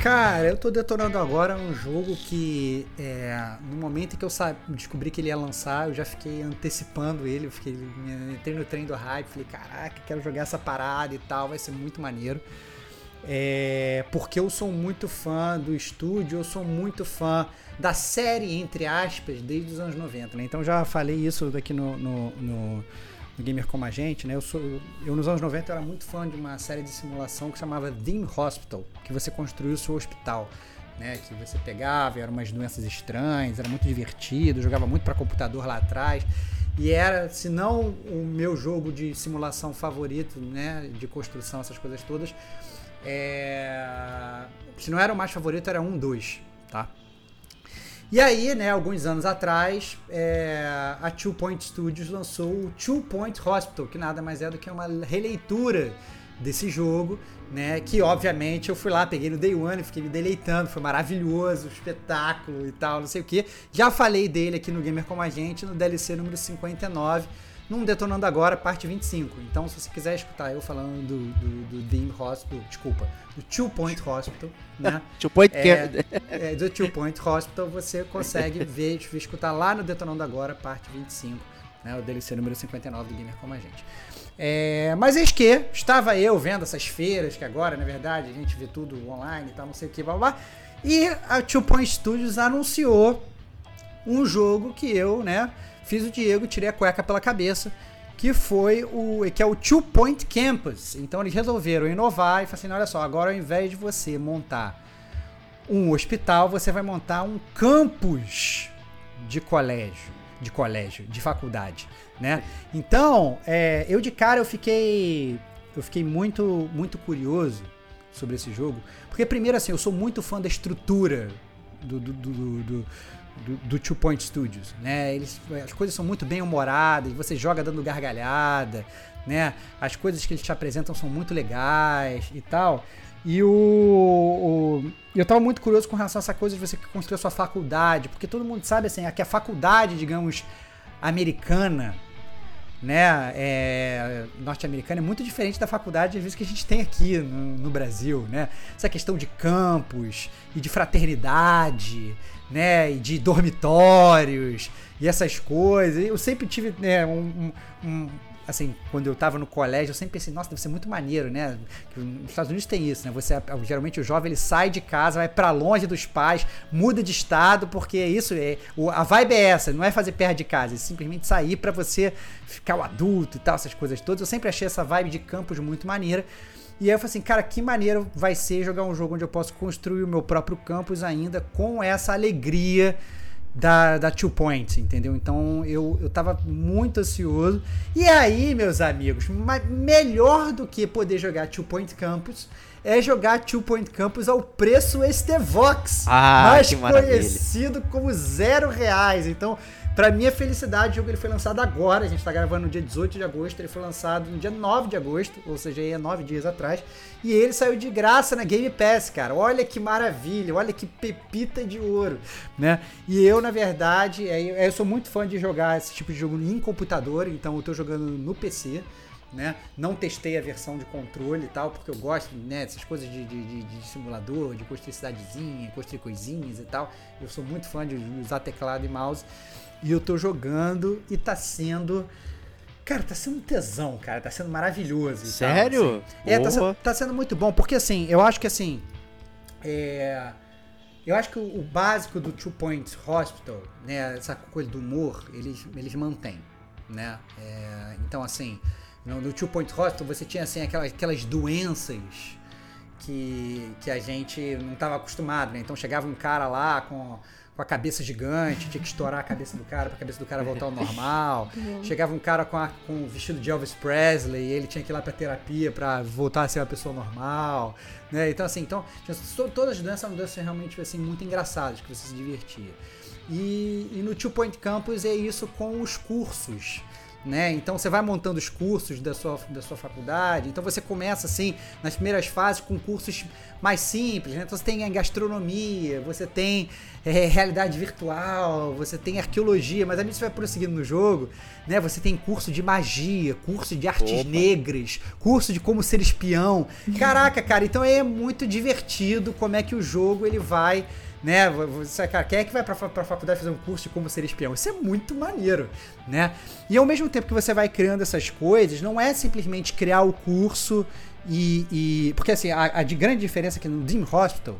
Cara, eu tô detonando agora um jogo que é, no momento em que eu descobri que ele ia lançar, eu já fiquei antecipando ele, eu fiquei entrei no trem do hype, falei, caraca, quero jogar essa parada e tal, vai ser muito maneiro. É, porque eu sou muito fã do estúdio, eu sou muito fã da série, entre aspas, desde os anos 90, né? Então já falei isso daqui no, no, no no Gamer Como a Gente, né? Eu, sou, eu nos anos 90 era muito fã de uma série de simulação que chamava Theme Hospital, que você construiu o seu hospital. Né, que você pegava, eram umas doenças estranhas, era muito divertido, jogava muito para computador lá atrás. E era, se não o meu jogo de simulação favorito, né, de construção, essas coisas todas, é... se não era o mais favorito, era um, dois, tá? E aí, né, alguns anos atrás, é, a Two Point Studios lançou o Two Point Hospital, que nada mais é do que uma releitura desse jogo, né? Que obviamente eu fui lá, peguei no Day One, fiquei me deleitando, foi maravilhoso, espetáculo e tal, não sei o que. Já falei dele aqui no Gamer Como a Gente, no DLC número 59 num Detonando Agora, parte 25. Então, se você quiser escutar eu falando do, do, do Dean Hospital, desculpa, do Two Point Hospital, né? two Point é, é, Do Two Point Hospital, você consegue ver, escutar lá no Detonando Agora, parte 25, né? O DLC número 59 do Gamer Como a Gente. É, mas eis que estava eu vendo essas feiras, que agora, na verdade, a gente vê tudo online e tal, não sei o que, blá blá. E a Two Point Studios anunciou um jogo que eu, né? Fiz o Diego, tirei a cueca pela cabeça, que foi o que é o Two Point Campus. Então eles resolveram inovar e falaram assim, olha só, agora ao invés de você montar um hospital, você vai montar um campus de colégio, de colégio, de faculdade, né? Então, é, eu de cara eu fiquei eu fiquei muito muito curioso sobre esse jogo, porque primeiro assim, eu sou muito fã da estrutura do, do, do, do do, do Two Point Studios, né? Eles, as coisas são muito bem humoradas, você joga dando gargalhada, né? As coisas que eles te apresentam são muito legais e tal. E o, o, eu estava muito curioso com relação a essa coisa de você construir a sua faculdade, porque todo mundo sabe assim, que a faculdade, digamos, americana, né, é, norte-americana é muito diferente da faculdade às vezes que a gente tem aqui no, no Brasil, né? Essa questão de campus e de fraternidade, né, de dormitórios e essas coisas. Eu sempre tive né, um, um, assim, quando eu tava no colégio, eu sempre pensei, nossa, deve ser muito maneiro, né? Nos Estados Unidos tem isso, né? Você geralmente o jovem ele sai de casa, vai para longe dos pais, muda de estado, porque isso é a vibe é essa, não é fazer perto de casa, é simplesmente sair para você ficar o adulto e tal, essas coisas todas. Eu sempre achei essa vibe de campus muito maneira. E aí eu falei assim, cara, que maneiro vai ser jogar um jogo onde eu posso construir o meu próprio campus ainda com essa alegria da, da Two Point, entendeu? Então eu, eu tava muito ansioso. E aí, meus amigos, melhor do que poder jogar Two Point Campus é jogar Two Point Campus ao preço Estevox, ah, mais conhecido como zero reais. Então Pra minha felicidade, o jogo ele foi lançado agora. A gente tá gravando no dia 18 de agosto. Ele foi lançado no dia 9 de agosto, ou seja, aí é 9 dias atrás. E ele saiu de graça na Game Pass, cara. Olha que maravilha, olha que pepita de ouro, né? E eu, na verdade, eu sou muito fã de jogar esse tipo de jogo em computador, então eu tô jogando no PC. Né? Não testei a versão de controle e tal, porque eu gosto né, dessas coisas de, de, de, de simulador, de construir cidadezinha, construir coisinhas e tal. Eu sou muito fã de usar teclado e mouse. E eu tô jogando e tá sendo. Cara, tá sendo um tesão, cara. Tá sendo maravilhoso. Sério? Tal, assim. É, tá sendo, tá sendo, muito bom. Porque assim, eu acho que assim. É, eu acho que o, o, básico do Two Points Hospital, né? Essa coisa do humor, eles, eles mantêm, né? É, então, assim, no, no Two Point Hospital você tinha assim, aquelas, aquelas doenças que, que a gente não estava acostumado, né? Então chegava um cara lá com com a cabeça gigante, tinha que estourar a cabeça do cara para a cabeça do cara voltar ao normal. Chegava um cara com, a, com o vestido de Elvis Presley e ele tinha que ir lá para terapia para voltar a ser uma pessoa normal, né? Então assim, então todas as danças eram danças realmente assim muito engraçadas que você se divertia. E, e no Two Point Campus é isso com os cursos né? Então você vai montando os cursos da sua, da sua faculdade. Então você começa assim, nas primeiras fases, com cursos mais simples, né? Então você tem gastronomia, você tem é, realidade virtual, você tem arqueologia, mas a gente vai prosseguindo no jogo, né? Você tem curso de magia, curso de artes Opa. negras, curso de como ser espião. Caraca, cara, então é muito divertido como é que o jogo ele vai né? Você, cara, quem é que vai pra, pra faculdade fazer um curso de como ser espião? Isso é muito maneiro, né? E ao mesmo tempo que você vai criando essas coisas, não é simplesmente criar o curso e. e porque assim, a, a de grande diferença é que no Dream Hospital,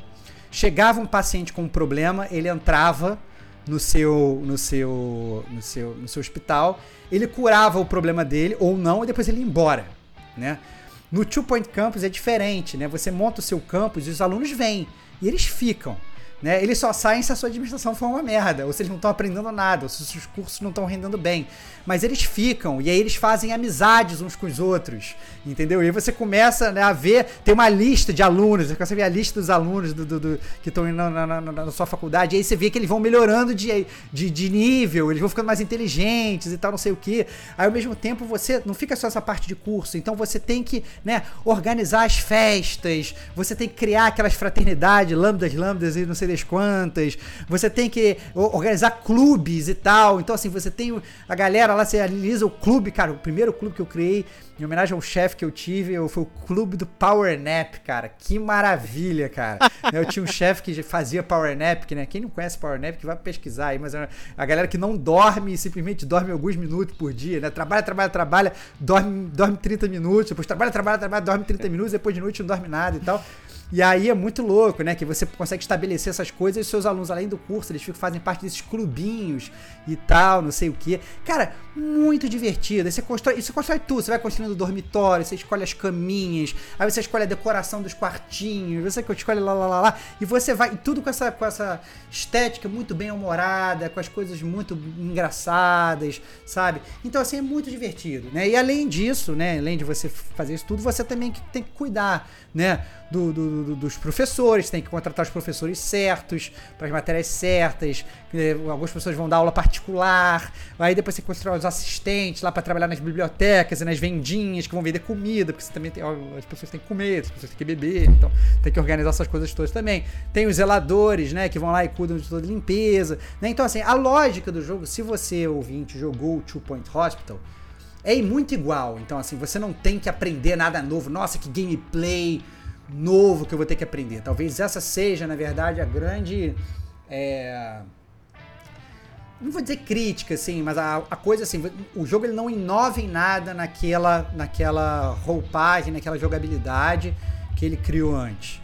chegava um paciente com um problema, ele entrava no seu, no seu, no seu, no seu hospital, ele curava o problema dele ou não, e depois ele ia embora, né? No Two Point Campus é diferente, né? Você monta o seu campus e os alunos vêm e eles ficam. Né? Eles só saem se a sua administração for uma merda, ou se eles não estão aprendendo nada, ou se os seus cursos não estão rendendo bem. Mas eles ficam, e aí eles fazem amizades uns com os outros, entendeu? E você começa né, a ver, tem uma lista de alunos, você começa a ver a lista dos alunos do, do, do que estão na, na, na, na, sua faculdade, e aí você vê que eles vão melhorando de, de, de, nível, eles vão ficando mais inteligentes e tal, não sei o que. Aí ao mesmo tempo você não fica só essa parte de curso, então você tem que né, organizar as festas, você tem que criar aquelas fraternidades, lambdas, lambdas e não sei das quantas. Você tem que organizar clubes e tal. Então, assim, você tem a galera lá, você analisa o clube. Cara, o primeiro clube que eu criei, em homenagem ao chefe que eu tive, foi o clube do Power Nap, cara. Que maravilha, cara. eu tinha um chefe que fazia Power Nap, que, né? Quem não conhece Power Nap, que vai pesquisar aí, mas é a galera que não dorme, simplesmente dorme alguns minutos por dia, né? Trabalha, trabalha, trabalha, dorme, dorme 30 minutos, depois trabalha, trabalha, trabalha, dorme 30 minutos, depois de noite não dorme nada e tal. E aí é muito louco, né? Que você consegue estabelecer essas coisas e seus alunos, além do curso, eles ficam, fazem parte desses clubinhos e tal, não sei o que. Cara, muito divertido. Aí você constrói, você constrói tudo. Você vai construindo o dormitório, você escolhe as caminhas, aí você escolhe a decoração dos quartinhos, você escolhe lá, lá, lá, lá. E você vai, tudo com essa, com essa estética muito bem humorada, com as coisas muito engraçadas, sabe? Então, assim, é muito divertido, né? E além disso, né? Além de você fazer isso tudo, você também tem que cuidar, né? Do, do, do dos professores, tem que contratar os professores certos, para as matérias certas. Algumas pessoas vão dar aula particular, aí depois você constrói os assistentes lá para trabalhar nas bibliotecas e nas vendinhas que vão vender comida, porque você também tem, as pessoas têm que comer, as pessoas têm que beber, então tem que organizar essas coisas todas também. Tem os zeladores, né, que vão lá e cuidam de toda a limpeza, né? Então assim, a lógica do jogo, se você ouvinte jogou Two Point Hospital, é muito igual. Então assim, você não tem que aprender nada novo. Nossa, que gameplay novo que eu vou ter que aprender. Talvez essa seja, na verdade, a grande. É... Não vou dizer crítica, assim, mas a, a, coisa assim, o jogo ele não inova em nada naquela, naquela roupagem, naquela jogabilidade que ele criou antes.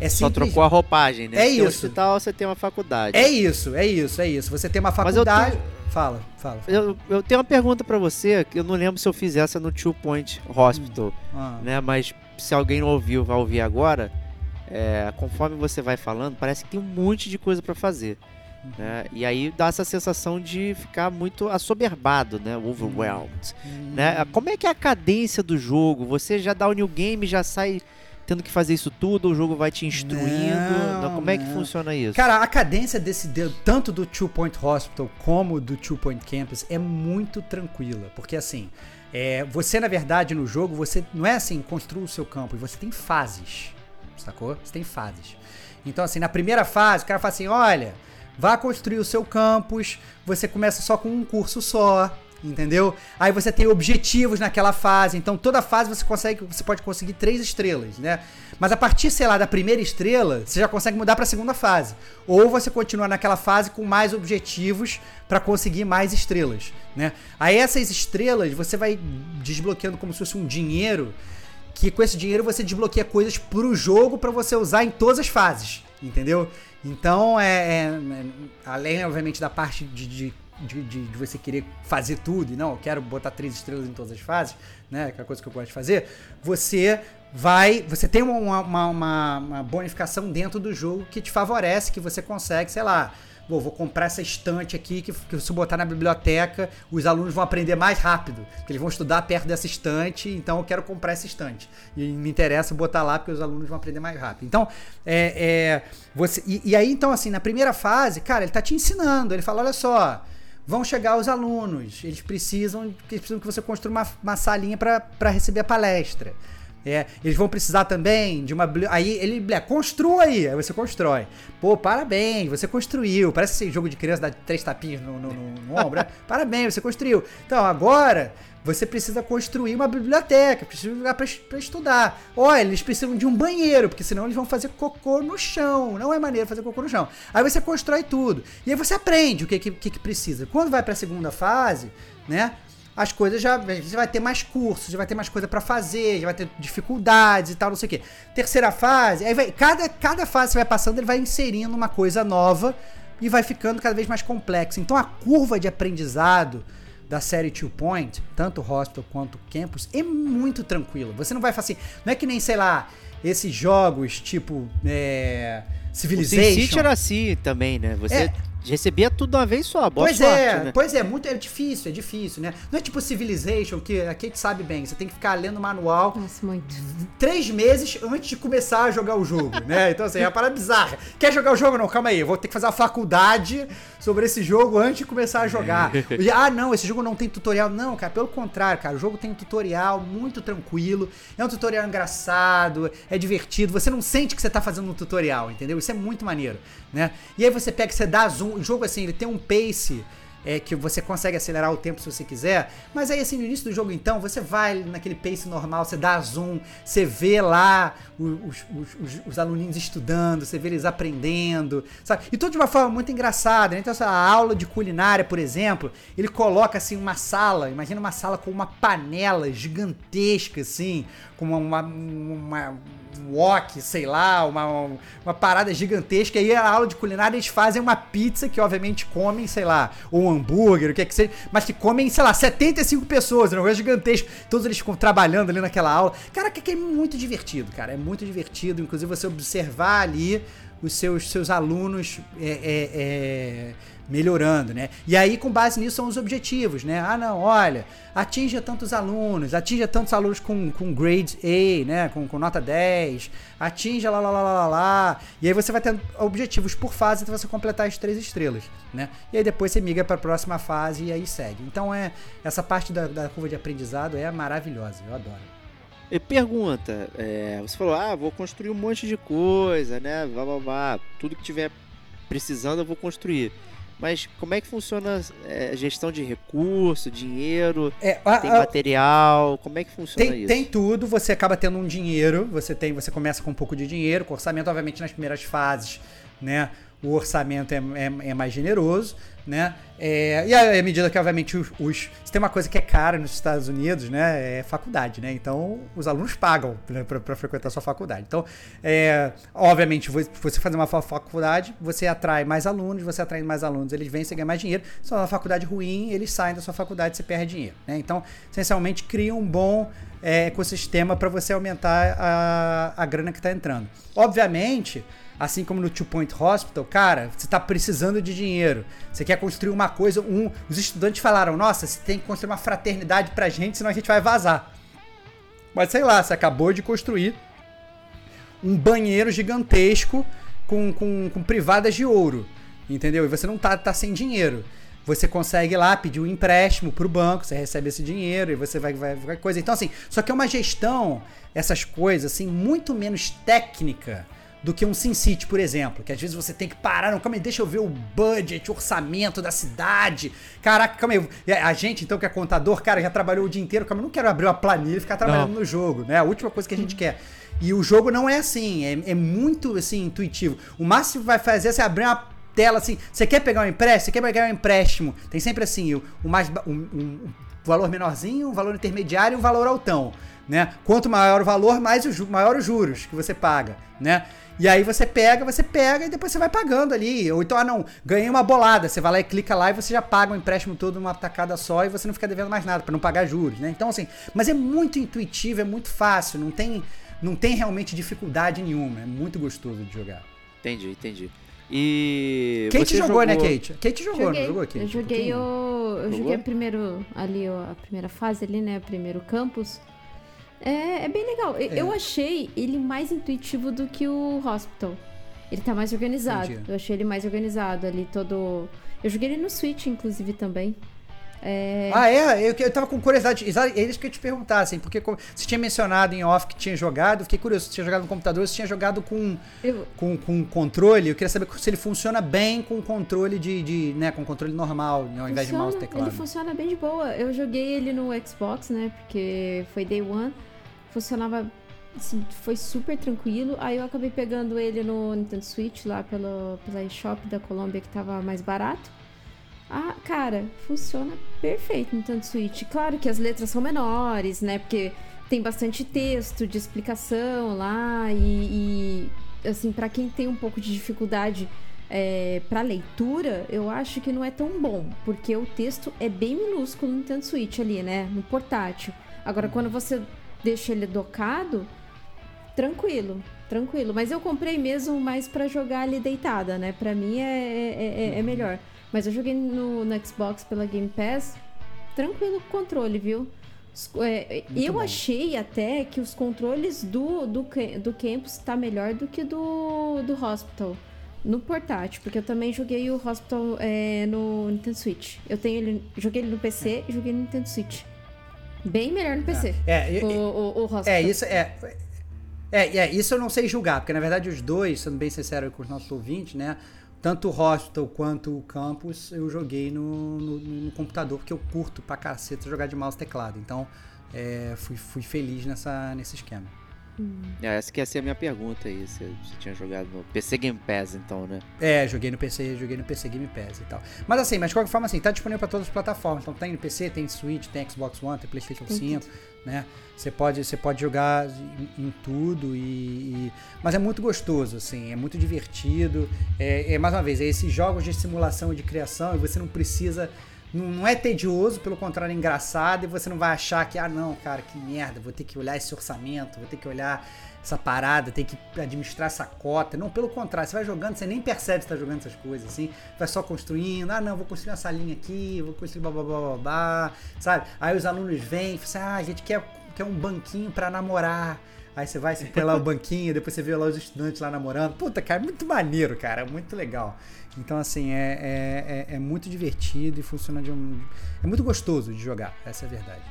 É Só trocou a roupagem, né? É isso. Você hospital, você tem uma faculdade. É isso, é isso, é isso. Você tem uma faculdade. Tenho... Fala, fala. Eu, eu, tenho uma pergunta para você, que eu não lembro se eu fiz essa no Two Point Hospital, hum. ah. né? Mas se alguém não ouviu, vai ouvir agora. É, conforme você vai falando, parece que tem um monte de coisa para fazer. Uhum. Né? E aí dá essa sensação de ficar muito assoberbado, né? Overwhelmed. Uhum. Né? Como é que é a cadência do jogo? Você já dá o new game, já sai tendo que fazer isso tudo, o jogo vai te instruindo? Não, Como é que funciona isso? Cara, a cadência desse tanto do Two Point Hospital como do Two Point Campus é muito tranquila, porque assim, é, você, na verdade, no jogo, você não é assim, construa o seu campo, você tem fases. Sacou? Você tem fases. Então, assim, na primeira fase, o cara fala assim: olha, vá construir o seu campus, você começa só com um curso só entendeu? Aí você tem objetivos naquela fase, então toda fase você consegue, você pode conseguir três estrelas, né? Mas a partir, sei lá, da primeira estrela, você já consegue mudar para a segunda fase. Ou você continua naquela fase com mais objetivos para conseguir mais estrelas, né? Aí essas estrelas você vai desbloqueando como se fosse um dinheiro, que com esse dinheiro você desbloqueia coisas pro jogo para você usar em todas as fases, entendeu? Então, é, é, além, obviamente, da parte de, de de, de, de, você querer fazer tudo e não, eu quero botar três estrelas em todas as fases, né? Que é a coisa que eu gosto de fazer. Você vai. Você tem uma, uma, uma, uma bonificação dentro do jogo que te favorece, que você consegue, sei lá. Vou, vou comprar essa estante aqui que, que se botar na biblioteca, os alunos vão aprender mais rápido. Porque eles vão estudar perto dessa estante, então eu quero comprar essa estante. E me interessa botar lá porque os alunos vão aprender mais rápido. Então, é, é você. E, e aí, então, assim, na primeira fase, cara, ele tá te ensinando. Ele fala: olha só vão chegar os alunos. Eles precisam, eles precisam que você construa uma, uma salinha para receber a palestra. É, eles vão precisar também de uma. Aí ele é, construa aí, aí você constrói. Pô, parabéns, você construiu. Parece esse jogo de criança dá três tapinhas no, no, no, no ombro. Né? parabéns, você construiu. Então agora você precisa construir uma biblioteca, precisa de lugar para estudar. Olha, eles precisam de um banheiro, porque senão eles vão fazer cocô no chão. Não é maneiro fazer cocô no chão. Aí você constrói tudo. E aí você aprende o que, que, que precisa. Quando vai para a segunda fase, né? as coisas já. Você vai ter mais cursos, já vai ter mais coisa para fazer, já vai ter dificuldades e tal, não sei o quê. Terceira fase, aí vai. Cada, cada fase que você vai passando, ele vai inserindo uma coisa nova e vai ficando cada vez mais complexo. Então a curva de aprendizado da série Two Point, tanto Hospital quanto Campus, é muito tranquila. Você não vai fazer assim. Não é que nem, sei lá, esses jogos tipo. É, Civilization. O City era assim também, né? Você. É, recebia tudo de uma vez só, boa pois sorte, é, né? pois é, muito é difícil, é difícil, né? Não é tipo Civilization, que a Kate sabe bem, você tem que ficar lendo o manual Nossa, muito. três meses antes de começar a jogar o jogo, né? Então, assim, é uma parada bizarra. Quer jogar o jogo? Não, calma aí, eu vou ter que fazer uma faculdade sobre esse jogo antes de começar a jogar. E, ah, não, esse jogo não tem tutorial. Não, cara, pelo contrário, cara, o jogo tem um tutorial muito tranquilo, é um tutorial engraçado, é divertido, você não sente que você tá fazendo um tutorial, entendeu? Isso é muito maneiro, né? E aí você pega, você dá zoom, o jogo assim, ele tem um pace é, que você consegue acelerar o tempo se você quiser. Mas aí, assim, no início do jogo, então, você vai naquele pace normal, você dá zoom, você vê lá os, os, os, os aluninhos estudando, você vê eles aprendendo, sabe? E tudo de uma forma muito engraçada, né? Então, essa aula de culinária, por exemplo, ele coloca, assim, uma sala, imagina uma sala com uma panela gigantesca, assim, com uma, uma, uma wok, sei lá, uma, uma parada gigantesca. E aí a aula de culinária eles fazem uma pizza que obviamente comem, sei lá, ou um hambúrguer, o que é que seja, mas que comem, sei lá, 75 pessoas, um negócio gigantesco. Todos eles ficam trabalhando ali naquela aula. Cara, que é muito divertido, cara. É muito divertido, inclusive você observar ali os seus, seus alunos é, é, é melhorando, né? E aí, com base nisso, são os objetivos, né? Ah, não, olha, atinja tantos alunos, atinja tantos alunos com, com grade A, né? Com, com nota 10, atinja lá, lá, lá, lá, lá. E aí você vai ter objetivos por fase até você completar as três estrelas, né? E aí depois você migra para a próxima fase e aí segue. Então, é essa parte da, da curva de aprendizado é maravilhosa, eu adoro. E pergunta, é, você falou, ah, vou construir um monte de coisa, né? Vá, vá, vá. Tudo que tiver precisando eu vou construir. Mas como é que funciona é, gestão de recurso, dinheiro? É, a, tem material? Como é que funciona tem, isso? Tem tudo, você acaba tendo um dinheiro, você tem, você começa com um pouco de dinheiro, com orçamento, obviamente, nas primeiras fases, né? O orçamento é, é, é mais generoso né? É, e à medida que, obviamente, os, os, Se tem uma coisa que é cara nos Estados Unidos, né? É faculdade, né? Então, os alunos pagam né, para frequentar a sua faculdade. Então, é, obviamente, você fazer uma faculdade, você atrai mais alunos, você atrai mais alunos, eles vêm, você ganha mais dinheiro. Se é uma faculdade ruim, eles saem da sua faculdade, você perde dinheiro, né? Então, essencialmente, cria um bom é, ecossistema para você aumentar a, a grana que está entrando. Obviamente assim como no Two Point Hospital, cara, você está precisando de dinheiro. Você quer construir uma coisa. Um, os estudantes falaram: nossa, você tem que construir uma fraternidade pra gente, senão a gente vai vazar. Mas sei lá, você acabou de construir um banheiro gigantesco com, com, com privadas de ouro. Entendeu? E você não tá, tá sem dinheiro. Você consegue lá pedir um empréstimo pro banco, você recebe esse dinheiro e você vai, vai, vai coisa. Então, assim, só que é uma gestão, essas coisas, assim, muito menos técnica do que um SimCity, por exemplo, que às vezes você tem que parar, não, calma aí, deixa eu ver o budget, o orçamento da cidade. Caraca, calma aí. A gente, então, que é contador, cara, já trabalhou o dia inteiro, calma, eu não quero abrir uma planilha e ficar trabalhando não. no jogo, né? A última coisa que a gente quer. E o jogo não é assim, é, é muito assim, intuitivo. O máximo que vai fazer é você abrir uma tela assim, você quer pegar um empréstimo? Você quer pegar um empréstimo? Tem sempre assim, o, o mais um, um, valor menorzinho, um valor intermediário e um valor altão, né? Quanto maior o valor, mais o maior os juros que você paga, né? E aí você pega, você pega e depois você vai pagando ali. Ou então, ah não, ganhei uma bolada. Você vai lá e clica lá e você já paga o empréstimo todo numa tacada só e você não fica devendo mais nada para não pagar juros, né? Então assim, mas é muito intuitivo, é muito fácil, não tem, não tem realmente dificuldade nenhuma. É muito gostoso de jogar. Entendi, entendi. E. Kate jogou, jogou, né, Kate? Kate jogou, joguei, não jogou, Kate? Eu joguei um o. Eu joguei primeiro ali, a primeira fase ali, né? O primeiro campus. É, é bem legal. É. Eu achei ele mais intuitivo do que o Hospital. Ele tá mais organizado. Entendi. Eu achei ele mais organizado ali, todo. Eu joguei ele no Switch, inclusive, também. É... Ah, é? Eu, eu tava com curiosidade. É isso que eu te perguntar, assim, porque você tinha mencionado em off que tinha jogado, fiquei curioso, você tinha jogado no computador, você tinha jogado com, eu... com, com controle. Eu queria saber se ele funciona bem com controle de, de né, com controle normal, ao funciona, invés de mouse e teclado. Ele funciona bem de boa. Eu joguei ele no Xbox, né, porque foi Day One. Funcionava assim, foi super tranquilo. Aí eu acabei pegando ele no Nintendo Switch lá pelo, pela eShop da Colômbia que tava mais barato. Ah, cara, funciona perfeito no Nintendo Switch. Claro que as letras são menores, né? Porque tem bastante texto de explicação lá e, e assim, para quem tem um pouco de dificuldade é, para leitura, eu acho que não é tão bom, porque o texto é bem minúsculo no Nintendo Switch ali, né? No portátil. Agora, quando você deixa ele docado, tranquilo, tranquilo. Mas eu comprei mesmo mais para jogar ali deitada, né? Pra mim é, é, é, é melhor. Mas eu joguei no, no Xbox pela Game Pass, tranquilo com controle, viu? É, eu bom. achei até que os controles do, do, do campus tá melhor do que do, do Hospital no portátil, porque eu também joguei o Hospital é, no Nintendo Switch. Eu tenho ele, joguei ele no PC é. e joguei no Nintendo Switch. Bem melhor no PC. É, é o, o, o Hospital. É, isso é, é, é, isso eu não sei julgar, porque na verdade os dois, sendo bem sincero com os nossos ouvintes, né? tanto o Hospital quanto o Campus eu joguei no, no, no, computador, porque eu curto pra caceta jogar de mouse e teclado. Então, é, fui, fui feliz nessa, nesse esquema. Hum. É, essa que ia ser a minha pergunta aí, se você tinha jogado no PC Game Pass então, né? É, joguei no PC, joguei no PC Game Pass e tal. Mas assim, mas de qualquer forma assim, tá disponível para todas as plataformas. Então tem no PC, tem Switch, tem Xbox One, tem PlayStation 5, né? Você pode, você pode jogar em, em tudo e, e, mas é muito gostoso assim, é muito divertido. É, é mais uma vez, é esses jogos de simulação e de criação e você não precisa não, é tedioso, pelo contrário, é engraçado, e você não vai achar que, ah, não, cara, que merda, vou ter que olhar esse orçamento, vou ter que olhar essa parada, ter que administrar essa cota. Não, pelo contrário, você vai jogando, você nem percebe que está jogando essas coisas, assim, vai só construindo, ah, não, vou construir uma salinha aqui, vou construir blá blá blá blá, blá sabe? Aí os alunos vêm e falam assim, ah, a gente quer, quer um banquinho para namorar. Aí você vai, você põe lá o banquinho, depois você vê lá os estudantes lá namorando. Puta, cara, é muito maneiro, cara, é muito legal. Então, assim, é, é, é, é muito divertido e funciona de um. É muito gostoso de jogar, essa é a verdade.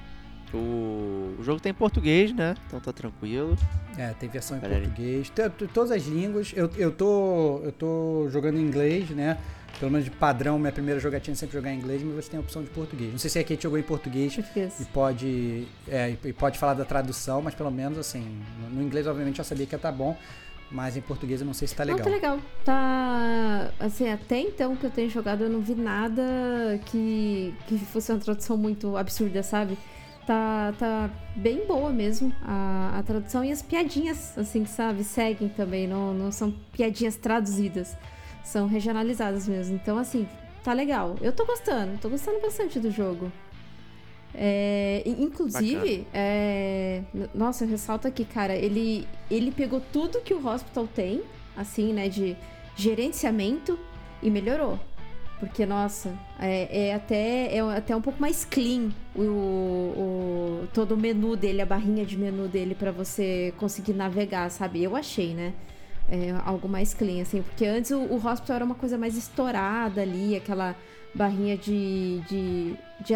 O, o jogo tem português, né? Então tá tranquilo. É, tem versão em português. Tem, todas as línguas. Eu, eu, tô, eu tô jogando em inglês, né? Pelo menos de padrão, minha primeira jogatina é sempre jogar em inglês, mas você tem a opção de português. Não sei se a Kate jogou em português, e pode é, e pode falar da tradução, mas pelo menos assim, no, no inglês obviamente eu sabia que ia estar tá bom, mas em português eu não sei se tá legal. Não, tá legal. Tá. Assim, até então que eu tenho jogado, eu não vi nada que, que fosse uma tradução muito absurda, sabe? Tá, tá bem boa mesmo a, a tradução e as piadinhas, assim, sabe? Seguem também, não, não são piadinhas traduzidas, são regionalizadas mesmo. Então, assim, tá legal. Eu tô gostando, tô gostando bastante do jogo. É, inclusive, é, nossa, eu ressalto aqui, cara, ele, ele pegou tudo que o hospital tem, assim, né, de gerenciamento e melhorou. Porque, nossa, é, é até, é até um pouco mais clean o, o, todo o menu dele, a barrinha de menu dele para você conseguir navegar, sabe? Eu achei, né? É, algo mais clean, assim, porque antes o, o hospital era uma coisa mais estourada ali, aquela barrinha de, de, de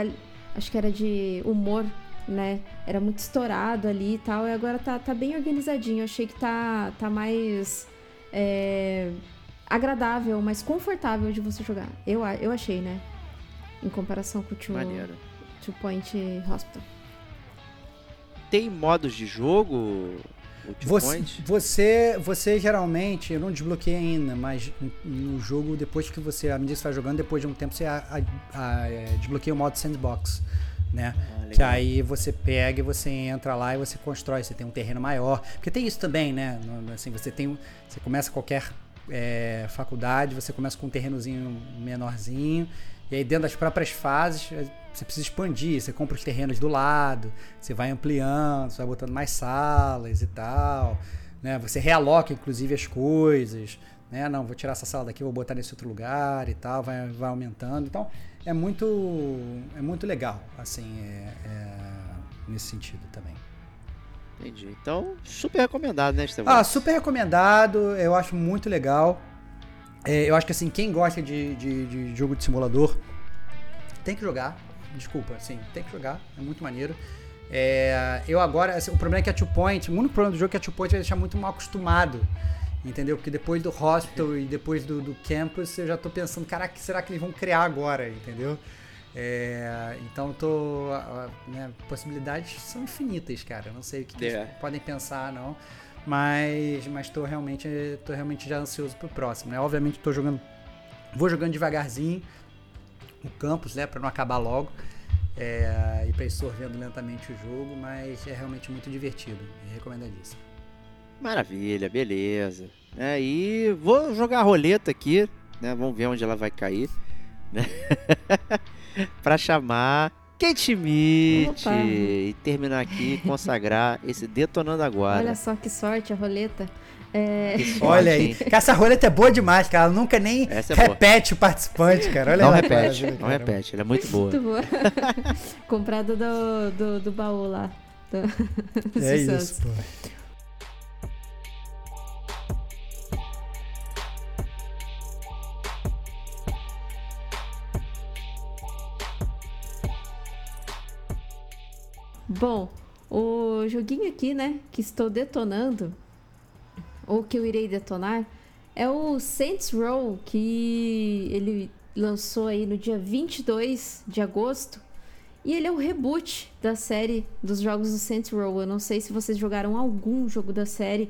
acho que era de humor, né? Era muito estourado ali e tal, e agora tá, tá bem organizadinho. Eu achei que tá, tá mais é, agradável, mais confortável de você jogar. Eu, eu achei, né? Em comparação com o Two, two Point Hospital. Tem modos de jogo? Você, você, você, geralmente, eu não desbloqueei ainda, mas no jogo, depois que você, à medida que você vai jogando, depois de um tempo você a, a, a, é, desbloqueia o modo sandbox. Né? Ah, que aí você pega e você entra lá e você constrói, você tem um terreno maior. Porque tem isso também, né? Assim, você tem. Você começa qualquer é, faculdade, você começa com um terrenozinho menorzinho, e aí dentro das próprias fases você precisa expandir, você compra os terrenos do lado, você vai ampliando, você vai botando mais salas e tal, né? Você realoca inclusive as coisas, né? Não, vou tirar essa sala daqui, vou botar nesse outro lugar e tal, vai, vai aumentando. Então é muito é muito legal, assim, é, é, nesse sentido também. Entendi. Então, super recomendado, né, Estevão? Ah, super recomendado. Eu acho muito legal. É, eu acho que assim, quem gosta de, de, de, jogo de simulador tem que jogar. Desculpa, assim, tem que jogar. É muito maneiro. É, eu agora, assim, o problema é que a Two Point, o único problema do jogo é que a Two Point vai deixar muito mal acostumado. Entendeu? Porque depois do hospital e depois do, do campus, eu já tô pensando, caraca, será que eles vão criar agora? Entendeu? É, então tô. Né, possibilidades são infinitas, cara. Não sei o que, é. podem pensar, não. Mas, mas tô realmente, tô realmente já ansioso pro próximo, né? Obviamente tô jogando. Vou jogando devagarzinho o campus, né? Pra não acabar logo. É, e pra ir sorvendo lentamente o jogo, mas é realmente muito divertido. E recomendadíssimo. Maravilha, beleza. É, e vou jogar a roleta aqui, né? Vamos ver onde ela vai cair. Né? para chamar Kate Schmidt e terminar aqui, consagrar esse Detonando Agora. Olha só que sorte a roleta. É... Olha aí, essa roleta é boa demais, cara. Ela nunca nem é repete o participante, cara. Olha não repete, cara. não repete, ela é muito boa. Muito boa. Comprada do, do, do baú lá. Do... É isso, pô. Bom, o joguinho aqui, né, que estou detonando, ou que eu irei detonar, é o Saints Row, que ele lançou aí no dia 22 de agosto. E ele é o reboot da série dos jogos do Saints Row. Eu não sei se vocês jogaram algum jogo da série.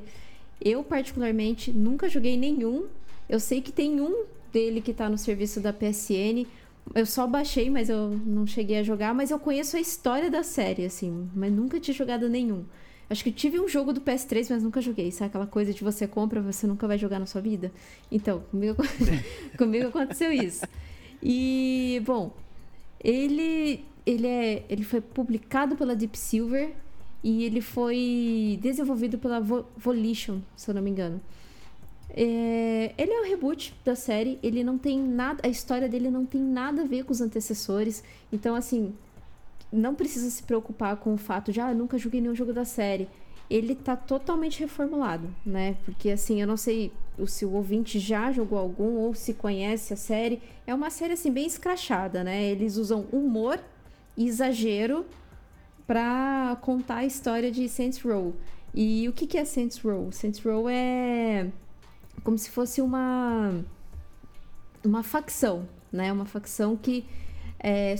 Eu, particularmente, nunca joguei nenhum. Eu sei que tem um dele que está no serviço da PSN. Eu só baixei, mas eu não cheguei a jogar, mas eu conheço a história da série, assim, mas nunca tinha jogado nenhum. Acho que tive um jogo do PS3, mas nunca joguei. Sabe aquela coisa de você compra, você nunca vai jogar na sua vida? Então, comigo, comigo aconteceu isso. E, bom, ele, ele, é, ele foi publicado pela Deep Silver e ele foi desenvolvido pela Volition, se eu não me engano. É, ele é o reboot da série, ele não tem nada, a história dele não tem nada a ver com os antecessores. Então, assim, não precisa se preocupar com o fato de, ah, nunca joguei nenhum jogo da série. Ele tá totalmente reformulado, né? Porque, assim, eu não sei se o ouvinte já jogou algum ou se conhece a série. É uma série, assim, bem escrachada, né? Eles usam humor e exagero para contar a história de Saints Row. E o que, que é Saints Row? Saints Row é como se fosse uma uma facção, né? Uma facção que é,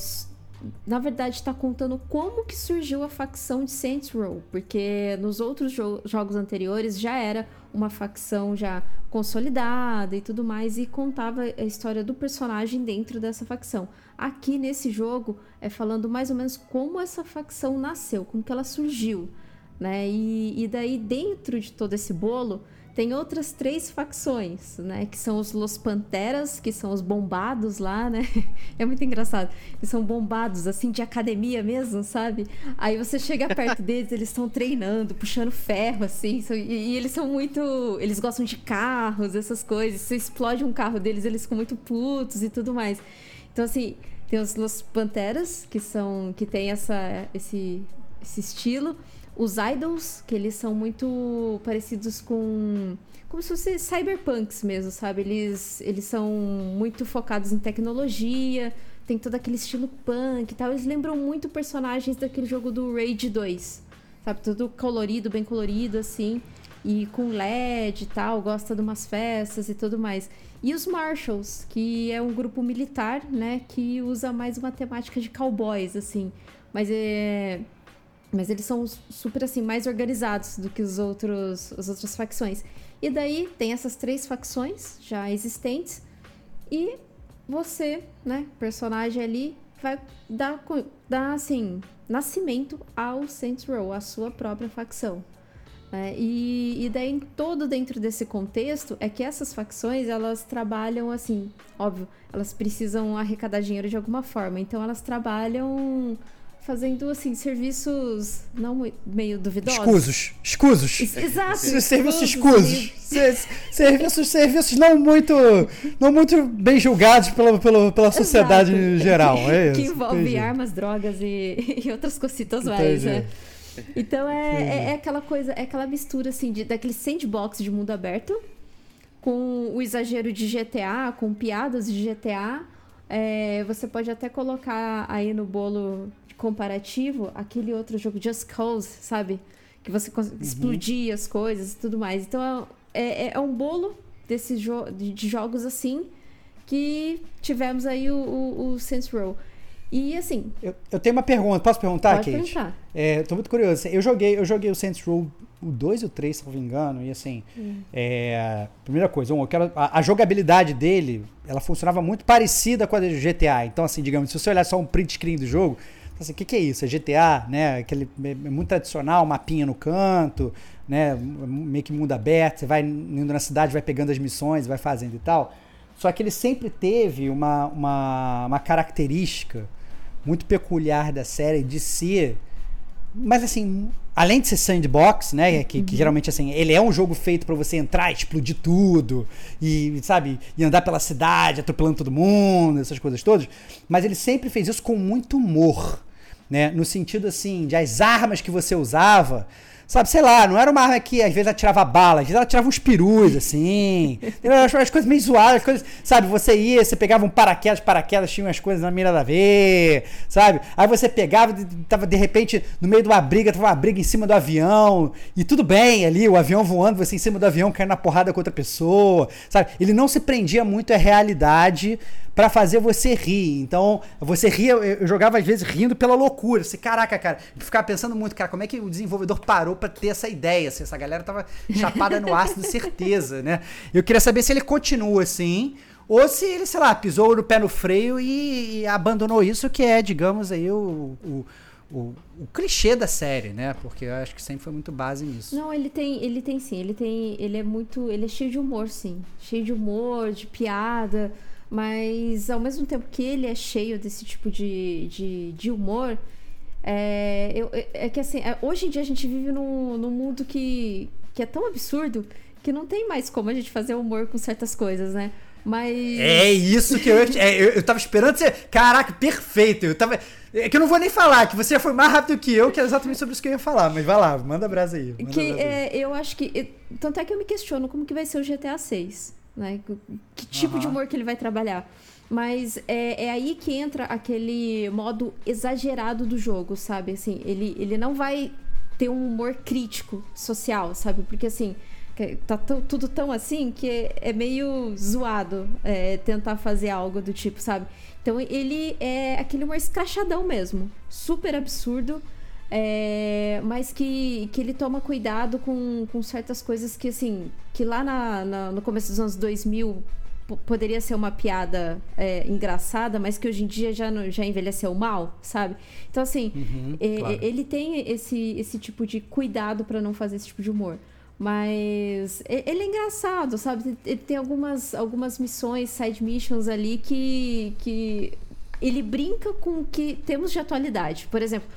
na verdade está contando como que surgiu a facção de Saints Row, porque nos outros jo jogos anteriores já era uma facção já consolidada e tudo mais e contava a história do personagem dentro dessa facção. Aqui nesse jogo é falando mais ou menos como essa facção nasceu, como que ela surgiu, né? E, e daí dentro de todo esse bolo tem outras três facções, né? Que são os Los Panteras, que são os bombados lá, né? É muito engraçado. Eles são bombados, assim, de academia mesmo, sabe? Aí você chega perto deles, eles estão treinando, puxando ferro, assim. E, e, eles são muito... Eles gostam de carros, essas coisas. Se explode um carro deles, eles ficam muito putos e tudo mais. Então, assim, tem os Los Panteras, que são... Que tem essa, esse, esse estilo os idols, que eles são muito parecidos com. Como se fossem cyberpunks mesmo, sabe? Eles, eles são muito focados em tecnologia, tem todo aquele estilo punk e tal. Eles lembram muito personagens daquele jogo do Rage 2, sabe? Tudo colorido, bem colorido, assim. E com LED e tal, gosta de umas festas e tudo mais. E os Marshalls, que é um grupo militar, né? Que usa mais uma temática de cowboys, assim. Mas é mas eles são super assim mais organizados do que os outros as outras facções. E daí tem essas três facções já existentes e você, né, personagem ali vai dar, dar assim, nascimento ao Saints Row, a sua própria facção. É, e, e daí todo dentro desse contexto é que essas facções elas trabalham assim, óbvio, elas precisam arrecadar dinheiro de alguma forma, então elas trabalham fazendo assim serviços não meio duvidosos. Escusos, escusos. Exato. Serviços escusos. serviços, serviços não muito, não muito bem julgados pela, pela, pela sociedade Exato. em geral. É isso. Que envolve Entendi. armas, drogas e, e outras cositas mais, né? Então é, é, é, aquela coisa, é aquela mistura assim de, daquele sandbox de mundo aberto com o exagero de GTA, com piadas de GTA, é, você pode até colocar aí no bolo comparativo aquele outro jogo Just Cause, sabe? Que você uhum. explodia as coisas e tudo mais. Então é, é, é um bolo desses jo de, de, jogos assim que tivemos aí o, o, o Saints Row. E assim. Eu, eu, tenho uma pergunta, posso perguntar, pode Kate? Perguntar. É, tô muito curioso. Eu joguei, eu joguei o Saints Row o 2 e o 3, se não me engano, e assim, hum. é, primeira coisa, um, eu quero, a, a, jogabilidade dele, ela funcionava muito parecida com a do GTA. Então, assim, digamos, se você olhar só um print screen do jogo, assim, o que, que é isso? É GTA, né? Aquele é, é muito tradicional, mapinha no canto, né? Meio que mundo aberto, você vai indo na cidade, vai pegando as missões, vai fazendo e tal. Só que ele sempre teve uma, uma, uma característica muito peculiar da série de ser mas assim, além de ser sandbox, né, que, que uhum. geralmente assim, ele é um jogo feito para você entrar, explodir tudo e, sabe, e andar pela cidade, atropelando todo mundo, essas coisas todas, mas ele sempre fez isso com muito humor, né, no sentido assim, de as armas que você usava Sabe, sei lá, não era uma arma que às vezes ela tirava bala, às vezes ela tirava uns perus, assim. as, as coisas meio zoadas, as coisas, sabe, você ia, você pegava um paraquedas, paraquedas tinha umas coisas na mira da ver, sabe? Aí você pegava, tava de repente no meio de uma briga, tava uma briga em cima do avião, e tudo bem ali, o avião voando, você em cima do avião caindo na porrada com outra pessoa, sabe? Ele não se prendia muito à realidade para fazer você rir. Então, você ria, eu jogava às vezes rindo pela loucura. Você, caraca, cara, ficava pensando muito, cara, como é que o desenvolvedor parou para ter essa ideia? Assim, essa galera tava chapada no ácido, certeza, né? Eu queria saber se ele continua assim, ou se ele, sei lá, pisou no pé no freio e, e abandonou isso, que é, digamos aí, o, o o, o, clichê da série, né? Porque eu acho que sempre foi muito base nisso. Não, ele tem, ele tem sim, ele tem, ele é muito, ele é cheio de humor, sim, cheio de humor, de piada. Mas ao mesmo tempo que ele é cheio desse tipo de, de, de humor, é, eu, é que assim, é, hoje em dia a gente vive num, num mundo que, que é tão absurdo que não tem mais como a gente fazer humor com certas coisas, né? Mas. É isso que eu. É, eu, eu tava esperando você. Caraca, perfeito. Eu tava. É que eu não vou nem falar, que você já foi mais rápido que eu, que é exatamente sobre isso que eu ia falar. Mas vai lá, manda brasa aí. Manda que brasa aí. É, eu acho que. Tanto é que eu me questiono como que vai ser o GTA 6 né? Que tipo uhum. de humor que ele vai trabalhar. Mas é, é aí que entra aquele modo exagerado do jogo, sabe? Assim, ele, ele não vai ter um humor crítico social, sabe? Porque assim, tá tudo tão assim que é, é meio zoado é, tentar fazer algo do tipo, sabe? Então ele é aquele humor escrachadão mesmo, super absurdo é, mas que, que ele toma cuidado com, com certas coisas que, assim, que lá na, na no começo dos anos 2000 poderia ser uma piada é, engraçada, mas que hoje em dia já, já envelheceu mal, sabe? Então, assim, uhum, é, claro. ele tem esse, esse tipo de cuidado para não fazer esse tipo de humor. Mas ele é engraçado, sabe? Ele tem algumas, algumas missões, side missions ali que, que ele brinca com o que temos de atualidade. Por exemplo,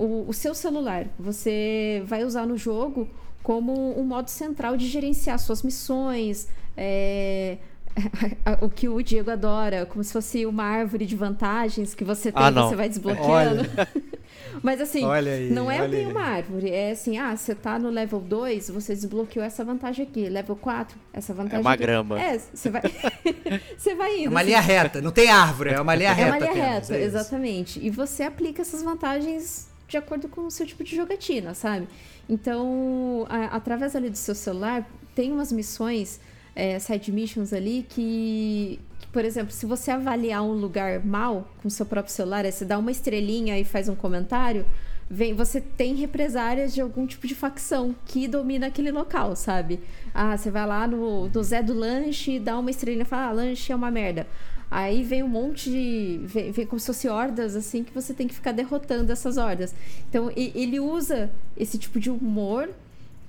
o, o seu celular. Você vai usar no jogo como um modo central de gerenciar suas missões, é, o que o Diego adora, como se fosse uma árvore de vantagens que você tem, ah, você vai desbloqueando. Mas assim, aí, não é bem uma árvore, é assim, ah, você tá no level 2, você desbloqueou essa vantagem aqui, level 4, essa vantagem É uma aqui. grama. É, você vai você vai indo. É uma assim. linha reta, não tem árvore, é uma linha reta. É uma linha reta, é exatamente. E você aplica essas vantagens de acordo com o seu tipo de jogatina, sabe? Então, a, através ali do seu celular, tem umas missões, é, side missions ali, que, que, por exemplo, se você avaliar um lugar mal com seu próprio celular, aí você dá uma estrelinha e faz um comentário, vem, você tem represárias de algum tipo de facção que domina aquele local, sabe? Ah, você vai lá no, no Zé do Lanche dá uma estrelinha e fala, ah, lanche é uma merda. Aí vem um monte de. Vem, vem como se fosse hordas, assim, que você tem que ficar derrotando essas hordas. Então, ele usa esse tipo de humor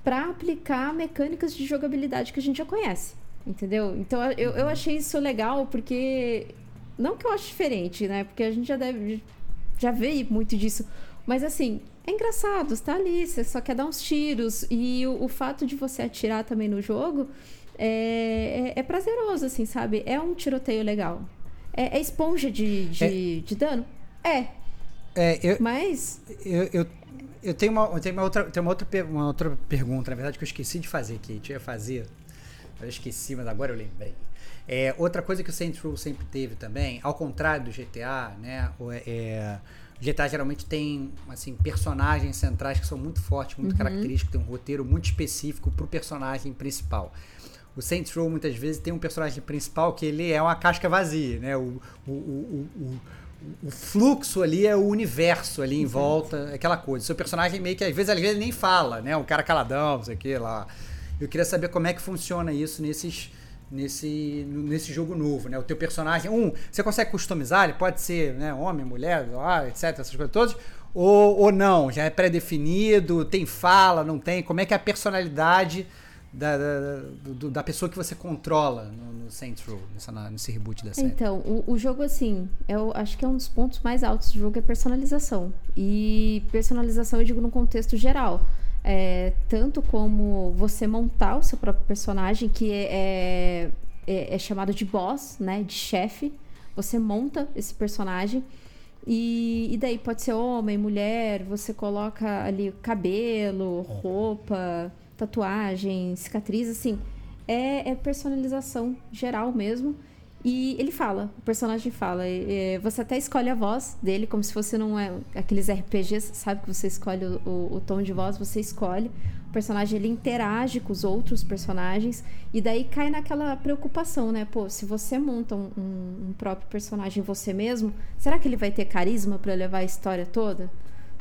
para aplicar mecânicas de jogabilidade que a gente já conhece. Entendeu? Então, eu, eu achei isso legal, porque. Não que eu ache diferente, né? Porque a gente já deve. Já vê muito disso. Mas, assim, é engraçado, está ali, você só quer dar uns tiros. E o, o fato de você atirar também no jogo é, é, é, prazeroso, assim, sabe? É um tiroteio legal. É, é esponja de, de, é, de, dano? É. É, eu, Mas. Eu, eu, eu, tenho, uma, eu tenho, uma, outra, tenho uma, outra, uma outra pergunta, na verdade, que eu esqueci de fazer, que a gente ia fazer. Eu esqueci, mas agora eu lembrei. É, outra coisa que o Saints Row sempre teve também, ao contrário do GTA, né? É, o GTA geralmente tem assim personagens centrais que são muito fortes, muito uhum. característicos, tem um roteiro muito específico para o personagem principal. O Saints Row muitas vezes tem um personagem principal que ele é uma casca vazia, né? O, o, o, o, o fluxo ali é o universo ali em volta, aquela coisa. O seu personagem meio que às vezes, às vezes ele nem fala, né? Um cara caladão, não sei o que lá. Eu queria saber como é que funciona isso nesses nesse, nesse jogo novo, né? O teu personagem, um, você consegue customizar, ele pode ser, né, homem, mulher, etc, essas coisas todas, ou, ou não, já é pré-definido, tem fala, não tem, como é que é a personalidade da, da, do, da pessoa que você controla no, no Saints Row, nessa, nesse reboot da série? Então, o, o jogo, assim, eu acho que é um dos pontos mais altos do jogo é personalização. E personalização eu digo num contexto geral é, tanto como você montar o seu próprio personagem, que é, é, é chamado de boss, né? De chefe. Você monta esse personagem. E, e, daí pode ser homem, mulher, você coloca ali cabelo, roupa, tatuagem, cicatriz, assim. É, é personalização geral mesmo. E ele fala, o personagem fala. E, você até escolhe a voz dele, como se fosse num é, aqueles RPGs, sabe? Que você escolhe o, o, o, tom de voz, você escolhe. O personagem ele interage com os outros personagens. E daí cai naquela preocupação, né? Pô, se você monta um, um, um próprio personagem você mesmo, será que ele vai ter carisma para levar a história toda?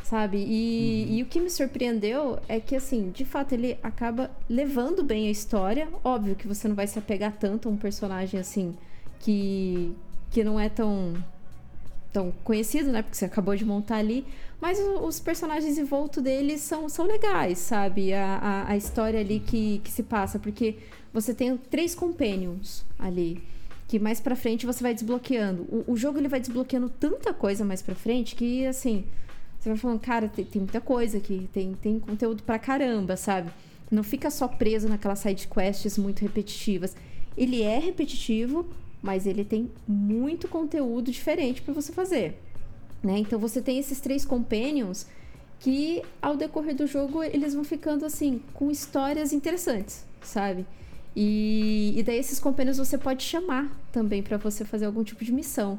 Sabe? E, uhum. e o que me surpreendeu é que, assim, de fato, ele acaba levando bem a história. Óbvio que você não vai se apegar tanto a um personagem assim que, que não é tão, tão conhecido, né? Porque você acabou de montar ali. Mas os personagens em volta deles são, são legais, sabe? A, a, a história ali que, que se passa. Porque você tem três companions ali que mais pra frente você vai desbloqueando. O, o, jogo ele vai desbloqueando tanta coisa mais pra frente que, assim, você vai falando, cara, tem, tem muita coisa aqui, tem, tem conteúdo pra caramba, sabe? Não fica só preso naquelas side quests muito repetitivas. Ele é repetitivo, mas ele tem muito conteúdo diferente para você fazer. Né? Então você tem esses três companions que ao decorrer do jogo eles vão ficando assim com histórias interessantes, sabe? E, e daí esses companions você pode chamar também para você fazer algum tipo de missão.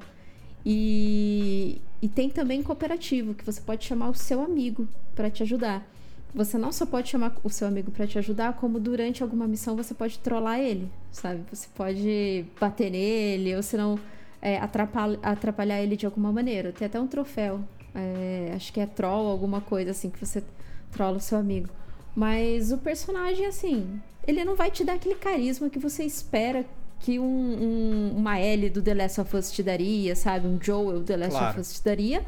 E, e tem também cooperativo que você pode chamar o seu amigo para te ajudar você não só pode chamar o seu amigo para te ajudar, como durante alguma missão você pode trollar ele, sabe? Você pode bater nele, ou se não é, atrapalhar, atrapalhar ele de alguma maneira. Tem até um troféu, é, acho que é troll, alguma coisa assim, que você trola o seu amigo. Mas o personagem, assim, ele não vai te dar aquele carisma que você espera que um, um, uma Ellie do The Last of Us te daria, sabe? Um Joel do The Last claro. of Us te daria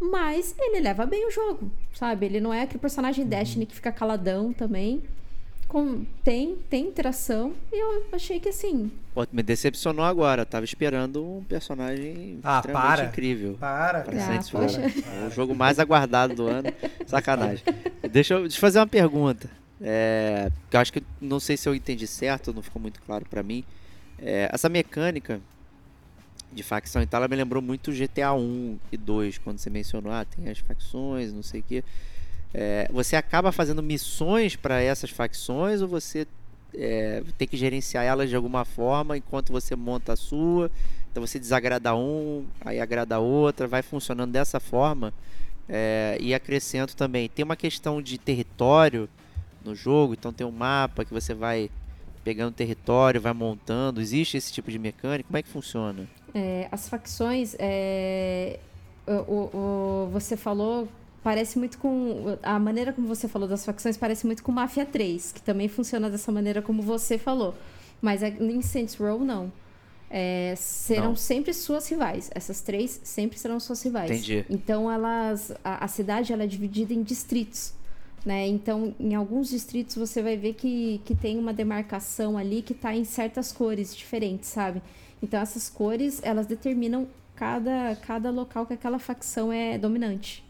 mas ele leva bem o jogo, sabe? Ele não é aquele personagem uhum. Destiny que fica caladão também. Com, tem, tem interação. E eu achei que assim. Pô, me decepcionou agora. Eu tava esperando um personagem ah, para. incrível. Para, para ah, poxa. É o jogo mais aguardado do ano. Sacanagem. deixa, eu, deixa eu fazer uma pergunta. É, eu acho que não sei se eu entendi certo, não ficou muito claro para mim. É, essa mecânica de facção e tal, ela me lembrou muito GTA 1 e 2, quando você mencionou, ah, tem as facções, não sei o que. É, você acaba fazendo missões para essas facções ou você é, tem que gerenciar elas de alguma forma enquanto você monta a sua? Então você desagrada um, aí agrada a outra, vai funcionando dessa forma. É, e acrescento também, tem uma questão de território no jogo, então tem um mapa que você vai pegando território, vai montando. Existe esse tipo de mecânica? Como é que funciona? É, as facções, é, o, o, você falou, parece muito com. A maneira como você falou das facções parece muito com Mafia 3, que também funciona dessa maneira como você falou. Mas em Saints Row, não. É, serão não. sempre suas rivais. Essas três sempre serão suas rivais. Entendi. Então elas. A, a cidade ela é dividida em distritos. Né? Então, em alguns distritos você vai ver que, que tem uma demarcação ali que está em certas cores diferentes, sabe? Então, essas cores, elas determinam cada, cada local que aquela facção é dominante,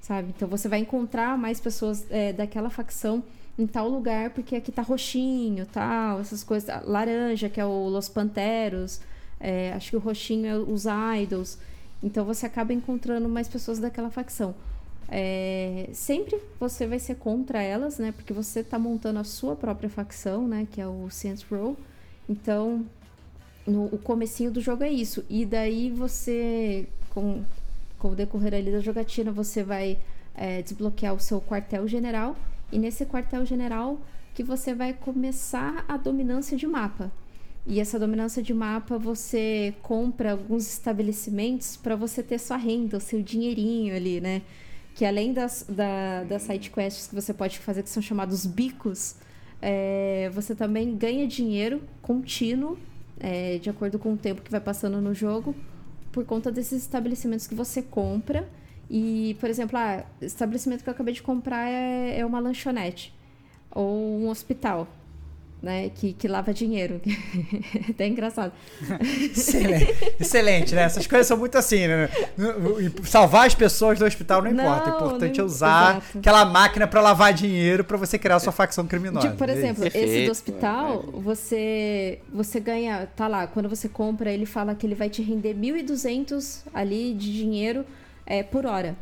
sabe? Então, você vai encontrar mais pessoas é, daquela facção em tal lugar, porque aqui tá roxinho, tal, essas coisas. Laranja, que é o Los Panteros, é, acho que o roxinho é os Idols. Então, você acaba encontrando mais pessoas daquela facção. É, sempre você vai ser contra elas, né? Porque você está montando a sua própria facção, né? Que é o Saints Row. Então, no, o comecinho do jogo é isso. E daí você, com, com o decorrer ali da jogatina, você vai é, desbloquear o seu quartel-general. E nesse quartel-general que você vai começar a dominância de mapa. E essa dominância de mapa você compra alguns estabelecimentos para você ter sua renda, o seu dinheirinho ali, né? Que além das, da, das side quests que você pode fazer, que são chamados bicos, é, você também ganha dinheiro contínuo, é, de acordo com o tempo que vai passando no jogo, por conta desses estabelecimentos que você compra. E, por exemplo, ah, estabelecimento que eu acabei de comprar é, é uma lanchonete ou um hospital né, que, que lava dinheiro. Até engraçado. Excelente, excelente, né? Essas coisas são muito assim, né? Salvar as pessoas do hospital não importa. Não, o importante não... é usar Exato. aquela máquina para lavar dinheiro para você criar a sua facção criminosa. Tipo, por é exemplo, é esse do hospital, você você ganha, tá lá, quando você compra, ele fala que ele vai te render 1.200 ali de dinheiro é, por hora.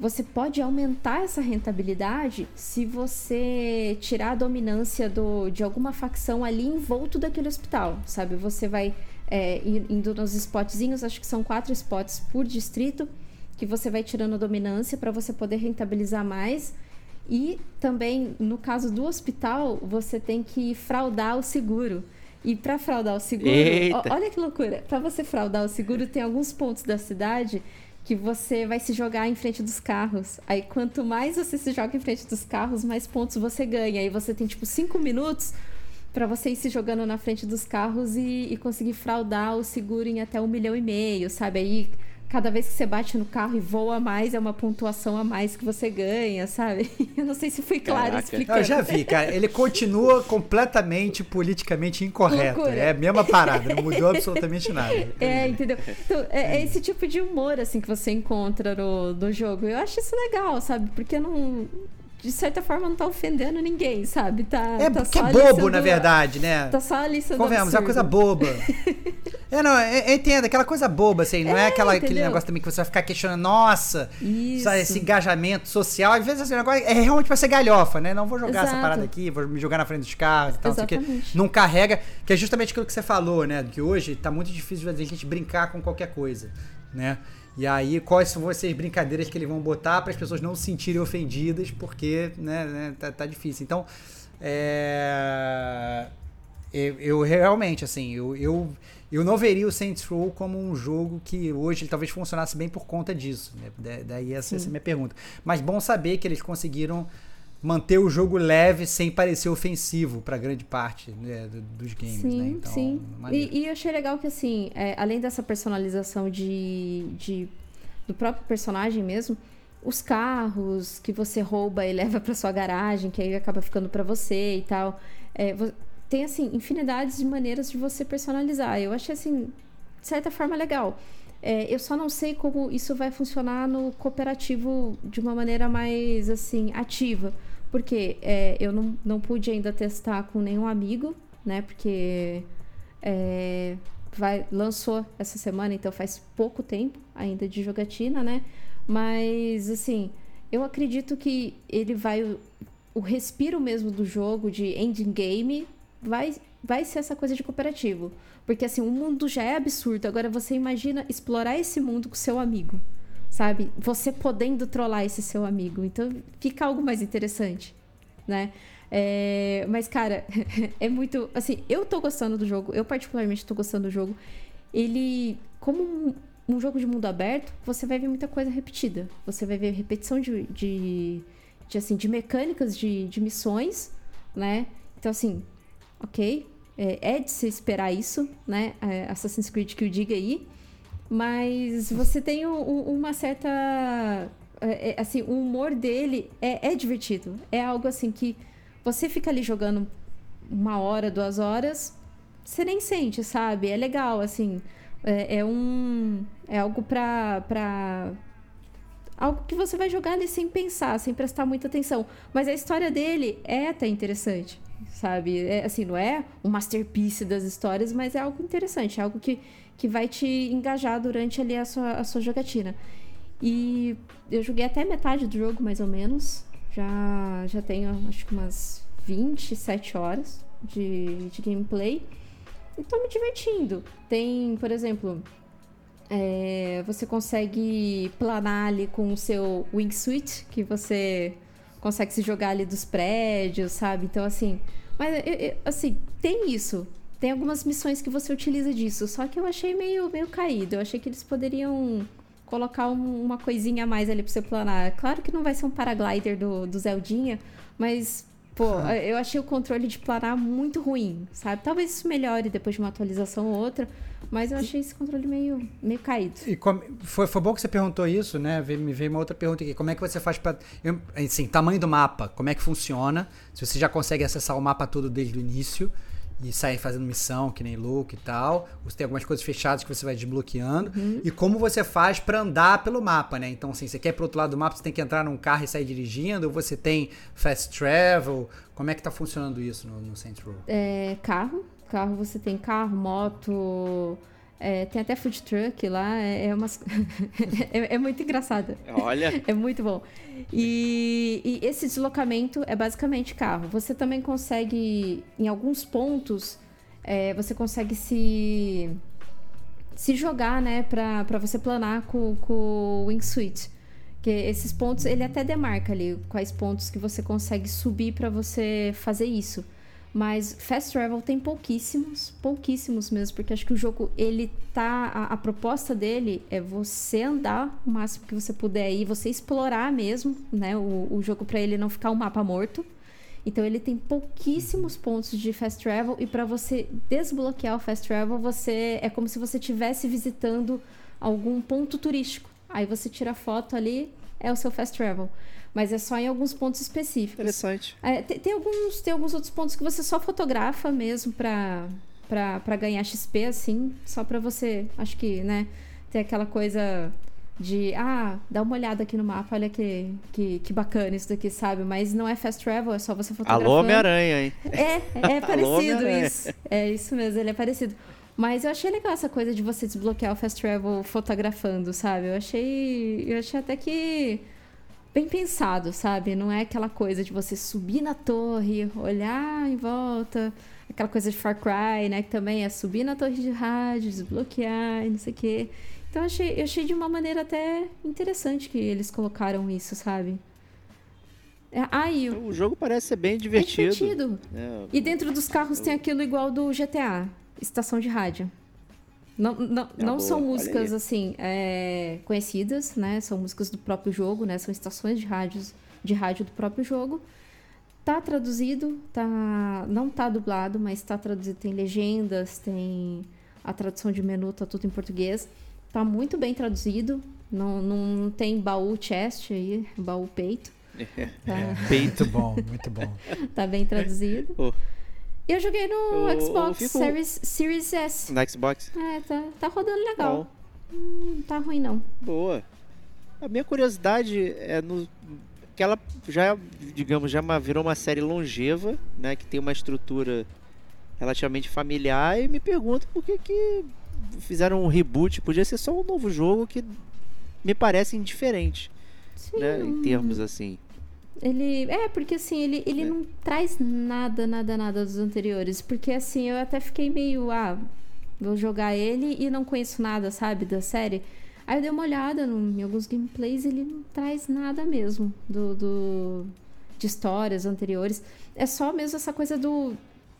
Você pode aumentar essa rentabilidade se você tirar a dominância do, de alguma facção ali envolto daquele hospital, sabe? Você vai é, indo nos spotzinhos, acho que são quatro spots por distrito, que você vai tirando a dominância para você poder rentabilizar mais. E também, no caso do hospital, você tem que fraudar o seguro. E para fraudar o seguro, olha que loucura! Para você fraudar o seguro, tem alguns pontos da cidade que você vai se jogar em frente dos carros. Aí quanto mais você se joga em frente dos carros, mais pontos você ganha. Aí você tem tipo cinco minutos para você ir se jogando na frente dos carros e, e, conseguir fraudar o seguro em até um milhão e meio, sabe? Aí cada vez que você bate no carro e voa mais, é uma pontuação a mais que você ganha, sabe? Eu não sei se foi claro Caraca. explicando. Eu já vi, cara. Ele continua completamente politicamente incorreto. Loucura. É a mesma parada, não mudou absolutamente nada. É, entendeu? Então, é, é, esse tipo de humor, assim, que você encontra no, no jogo. Eu acho isso legal, sabe? Porque não de certa forma, não tá ofendendo ninguém, sabe? Tá, é tá que é bobo, na verdade, né? Tá só ali sendo Convenhamos, é uma coisa boba. é, não, é, entenda, aquela coisa boba, assim, não é, é aquela, aquele negócio também que você vai ficar questionando, nossa, sabe, esse engajamento social. Às vezes, assim, o negócio é realmente pra ser galhofa, né? Não vou jogar Exato. essa parada aqui, vou me jogar na frente dos carros e tal, Exatamente. não carrega, que é justamente aquilo que você falou, né? Que hoje tá muito difícil a gente brincar com qualquer coisa, né? E aí, quais são as brincadeiras que eles vão botar para as pessoas não se sentirem ofendidas, porque né, né tá, tá, difícil. Então, é, eu, eu, realmente, assim, eu, eu, eu não veria o Saints Row como um jogo que hoje ele talvez funcionasse bem por conta disso. Né? daí essa, essa é a minha pergunta. Mas bom saber que eles conseguiram manter o jogo leve sem parecer ofensivo para grande parte né, dos games, sim, né? Então, sim. E, e eu achei legal que assim, é, além dessa personalização de, de do próprio personagem mesmo, os carros que você rouba e leva para sua garagem, que aí acaba ficando para você e tal, é, tem assim infinidades de maneiras de você personalizar. Eu achei assim, de certa forma legal. É, eu só não sei como isso vai funcionar no cooperativo de uma maneira mais assim ativa porque é, eu não, não pude ainda testar com nenhum amigo, né? Porque é, vai, lançou essa semana, então faz pouco tempo ainda de jogatina, né? Mas, assim, eu acredito que ele vai. O, o respiro mesmo do jogo, de ending game, vai, vai ser essa coisa de cooperativo. Porque, assim, o mundo já é absurdo. Agora, você imagina explorar esse mundo com seu amigo sabe? Você podendo trollar esse seu amigo. Então fica algo mais interessante, né? É, mas, cara, é muito. Assim, eu tô gostando do jogo, eu particularmente tô gostando do jogo. Ele, como um, um jogo de mundo aberto, você vai ver muita coisa repetida. Você vai ver repetição de, de, de assim, de mecânicas de, de missões, né? Então, assim, ok. É, é de se esperar isso, né? É, Assassin's Creed que o diga aí. Mas você tem um, uma certa. É, é, assim, o humor dele é, é divertido. É algo assim que você fica ali jogando uma hora, duas horas, você nem sente, sabe? É legal, assim. É, é um. É algo pra, pra. Algo que você vai jogar ali sem pensar, sem prestar muita atenção. Mas a história dele é até interessante, sabe? É, assim, não é um masterpiece das histórias, mas é algo interessante, é algo que que vai te engajar durante ali a sua, a sua jogatina. E eu joguei até metade do jogo, mais ou menos. Já, já tenho, acho que umas 27 horas de, de gameplay. E tô me divertindo. Tem, por exemplo, é, você consegue planar ali com o seu wingsuit, que você consegue se jogar ali dos prédios, sabe? Então, assim. Mas, assim, tem isso. Tem algumas missões que você utiliza disso. Só que eu achei meio, meio caído. Eu achei que eles poderiam colocar um, uma coisinha a mais ali pra você planar. Claro que não vai ser um paraglider do, do Zeldinha, mas, pô, ah. eu achei o controle de planar muito ruim, sabe? Talvez isso melhore depois de uma atualização ou outra. Mas eu achei esse controle meio, meio caído. E como, foi, foi bom que você perguntou isso, né? Me veio uma outra pergunta aqui. Como é que você faz para. Assim, tamanho do mapa, como é que funciona? Se você já consegue acessar o mapa todo desde o início e sair fazendo missão, que nem Luke e tal. Você tem algumas coisas fechadas que você vai desbloqueando. Uhum. E como você faz para andar pelo mapa, né? Então, assim, você quer ir pro outro lado do mapa, você tem que entrar num carro e sair dirigindo, ou você tem fast travel. Como é que tá funcionando isso no, no Saints Row? É, carro. Carro, você tem carro, moto. É, tem até food truck lá, é, é, umas... é, é, muito engraçado. Olha! É muito bom. E, e, esse deslocamento é basicamente carro. Você também consegue, em alguns pontos, é, você consegue se, se jogar, né, pra, pra você planar com, com o wingsuit. Que esses pontos, ele até demarca ali quais pontos que você consegue subir para você fazer isso. Mas Fast Travel tem pouquíssimos, pouquíssimos mesmo, porque acho que o jogo, ele tá. A, a, proposta dele é você andar o máximo que você puder e você explorar mesmo, né? O, o jogo para ele não ficar um mapa morto. Então ele tem pouquíssimos pontos de fast travel e para você desbloquear o fast travel, você é como se você estivesse visitando algum ponto turístico. Aí você tira a foto ali, é o seu fast travel mas é só em alguns pontos específicos. Interessante. É, tem, tem, alguns, tem alguns outros pontos que você só fotografa mesmo para para ganhar XP, assim, só para você, acho que, né, ter aquela coisa de, ah, dá uma olhada aqui no mapa, olha que, que, que bacana isso daqui, sabe? Mas não é fast travel, é só você fotografar. Alô, Homem-Aranha, hein? É, é parecido isso. É isso mesmo, ele é parecido. Mas eu achei legal essa coisa de você desbloquear o fast travel fotografando, sabe? Eu achei, eu achei até que bem pensado, sabe? Não é aquela coisa de você subir na torre, olhar em volta, aquela coisa de Far Cry, né? Que também é subir na torre de rádio, desbloquear e não sei o quê. Então eu achei, eu achei de uma maneira até interessante que eles colocaram isso, sabe? É, aí, o jogo parece ser bem divertido. É divertido. É, e dentro dos carros eu... tem aquilo igual do GTA, estação de rádio. Não, não, é não são músicas assim é, conhecidas, né? São músicas do próprio jogo, né? São estações de rádios de rádio do próprio jogo. Tá traduzido, tá não tá dublado, mas tá traduzido, tem legendas, tem a tradução de menu, tá tudo em português. Tá muito bem traduzido. Não, não tem baú chest aí, baú peito. Tá. É, peito bom, muito bom. tá bem traduzido. Oh. Eu joguei no eu, Xbox eu Series, Series S. Na Xbox? É, tá, tá rodando legal. Hum, não tá ruim, não. Boa. A minha curiosidade é no que ela já, digamos, já virou uma série longeva, né, que tem uma estrutura relativamente familiar e me pergunto por que que fizeram um reboot, podia ser só um novo jogo que me parece indiferente, Sim. né, em termos assim. Ele. É, porque assim, ele, ele é. não traz nada, nada, nada dos anteriores. Porque assim, eu até fiquei meio. Ah, vou jogar ele e não conheço nada, sabe, da série. Aí eu dei uma olhada no, em alguns gameplays ele não traz nada mesmo do, do, de histórias anteriores. É só mesmo essa coisa do,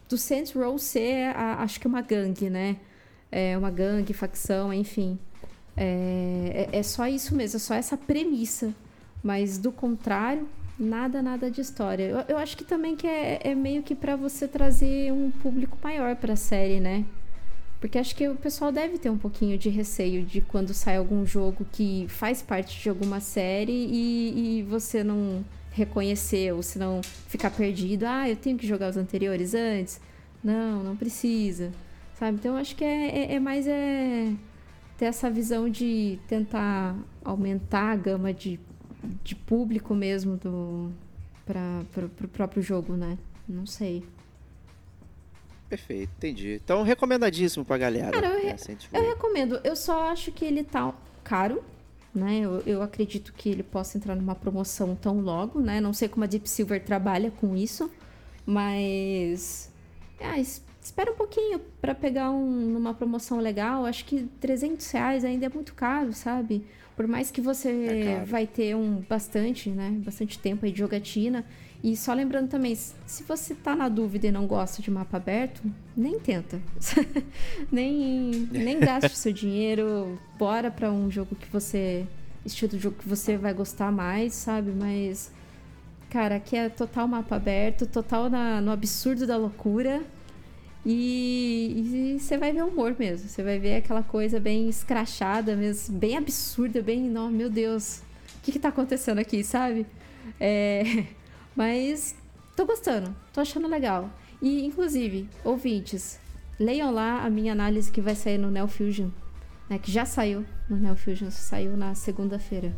do Saints Row ser, a, acho que uma gangue, né? É uma gangue, facção, enfim. É, é, é só isso mesmo, é só essa premissa. Mas do contrário, Nada, nada de história. Eu, eu acho que também que é, é meio que para você trazer um público maior para a série, né? Porque acho que o pessoal deve ter um pouquinho de receio de quando sai algum jogo que faz parte de alguma série e, e você não reconhecer ou se não ficar perdido. Ah, eu tenho que jogar os anteriores antes? Não, não precisa. Sabe? Então acho que é, é, é mais é ter essa visão de tentar aumentar a gama de de público mesmo do para o próprio jogo, né? Não sei. Perfeito, entendi. Então, recomendadíssimo pra galera. Cara, eu, re eu recomendo. Eu só acho que ele tá caro. né? Eu, eu acredito que ele possa entrar numa promoção tão logo, né? Não sei como a Deep Silver trabalha com isso, mas ah, espera um pouquinho para pegar um, numa promoção legal. Acho que 300 reais ainda é muito caro, sabe? Por mais que você é vai ter um bastante, né? Bastante tempo aí de jogatina. E só lembrando também, se você tá na dúvida e não gosta de mapa aberto, nem tenta. nem, nem gaste seu dinheiro. Bora para um jogo que você. Estilo de jogo que você vai gostar mais, sabe? Mas. Cara, aqui é total mapa aberto, total na, no absurdo da loucura. E, você vai ver humor mesmo. Você vai ver aquela coisa bem escrachada mesmo, bem absurda, bem. Não, meu Deus, o que, que tá acontecendo aqui, sabe? É, mas tô gostando, tô achando legal. E, inclusive, ouvintes, leiam lá a minha análise que vai sair no Neo Fusion. Né, que já saiu no Neo Fusion, saiu na segunda-feira,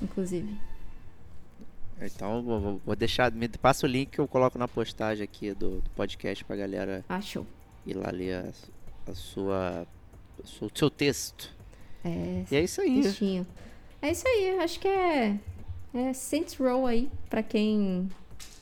inclusive. Então, vou, vou, deixar, me passa o link que eu coloco na postagem aqui do, do podcast pra galera ah, show. ir lá ler a, a sua, o seu texto. É, e é isso aí. Textinho. É isso aí, acho que é, é Saints Row aí, pra quem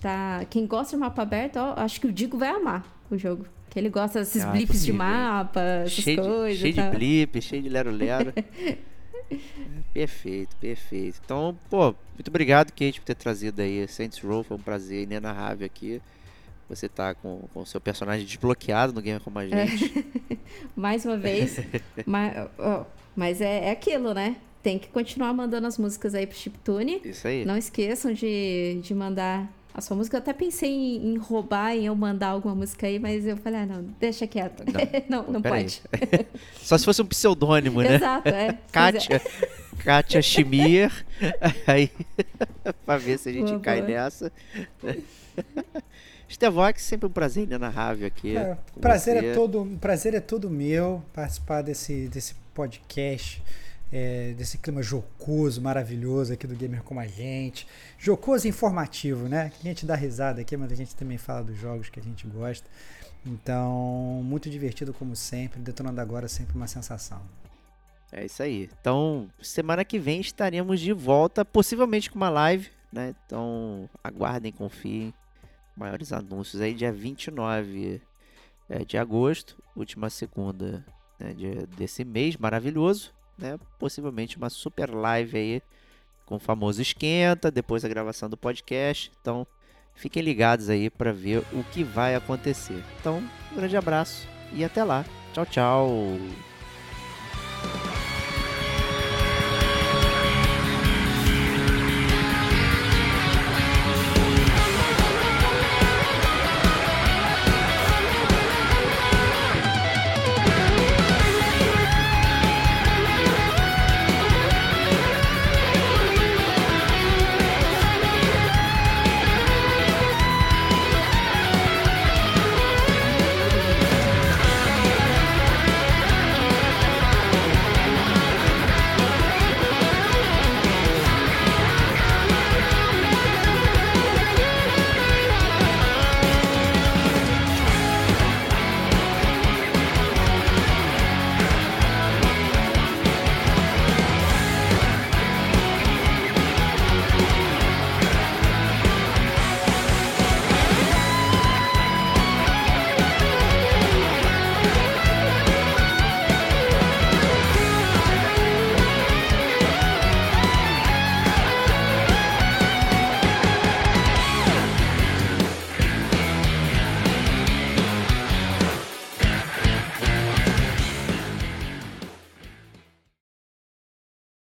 tá, quem gosta de mapa aberto, ó, acho que o Digo vai amar o jogo. Que ele gosta desses ah, blips de mapa, essas cheio coisas. De, cheio de blip, cheio de lero-lero. Perfeito, perfeito. Então, pô, muito obrigado, Kate, por ter trazido aí Saints Row. Foi um prazer inenarrável aqui. Você tá com o seu personagem desbloqueado no Gamer Como a é. Gente. É. Mais uma vez. mas, oh, mas é, é aquilo, né? Tem que continuar mandando as músicas aí pro Chiptune. Isso aí. Não esqueçam de, de mandar a sua música. Eu até pensei em, em, roubar, em eu mandar alguma música aí, mas eu falei, ah, não, deixa quieto. Não, não, não pode. Só se fosse um pseudônimo, né? Exato, é. Kátia, é. Kátia Schmier. aí, pra ver se a gente boa, cai boa. nessa. Stevox, sempre um prazer inenarrável aqui. É, prazer, é todo, prazer é todo meu participar desse, desse podcast é, desse clima jocoso, maravilhoso aqui do Gamer Como a Gente. Jocoso e informativo, né? A gente dá risada aqui, mas a gente também fala dos jogos que a gente gosta. Então, muito divertido como sempre. Detonando agora sempre uma sensação. É isso aí. Então, semana que vem estaremos de volta, possivelmente com uma live, né? Então, aguardem, confiem. Maiores anúncios aí, dia 29 é, de agosto, última segunda né, de, desse mês maravilhoso né? Possivelmente uma super live aí com o famoso esquenta, depois a gravação do podcast. Então, fiquem ligados aí para ver o que vai acontecer. Então, um grande abraço e até lá. Tchau, tchau.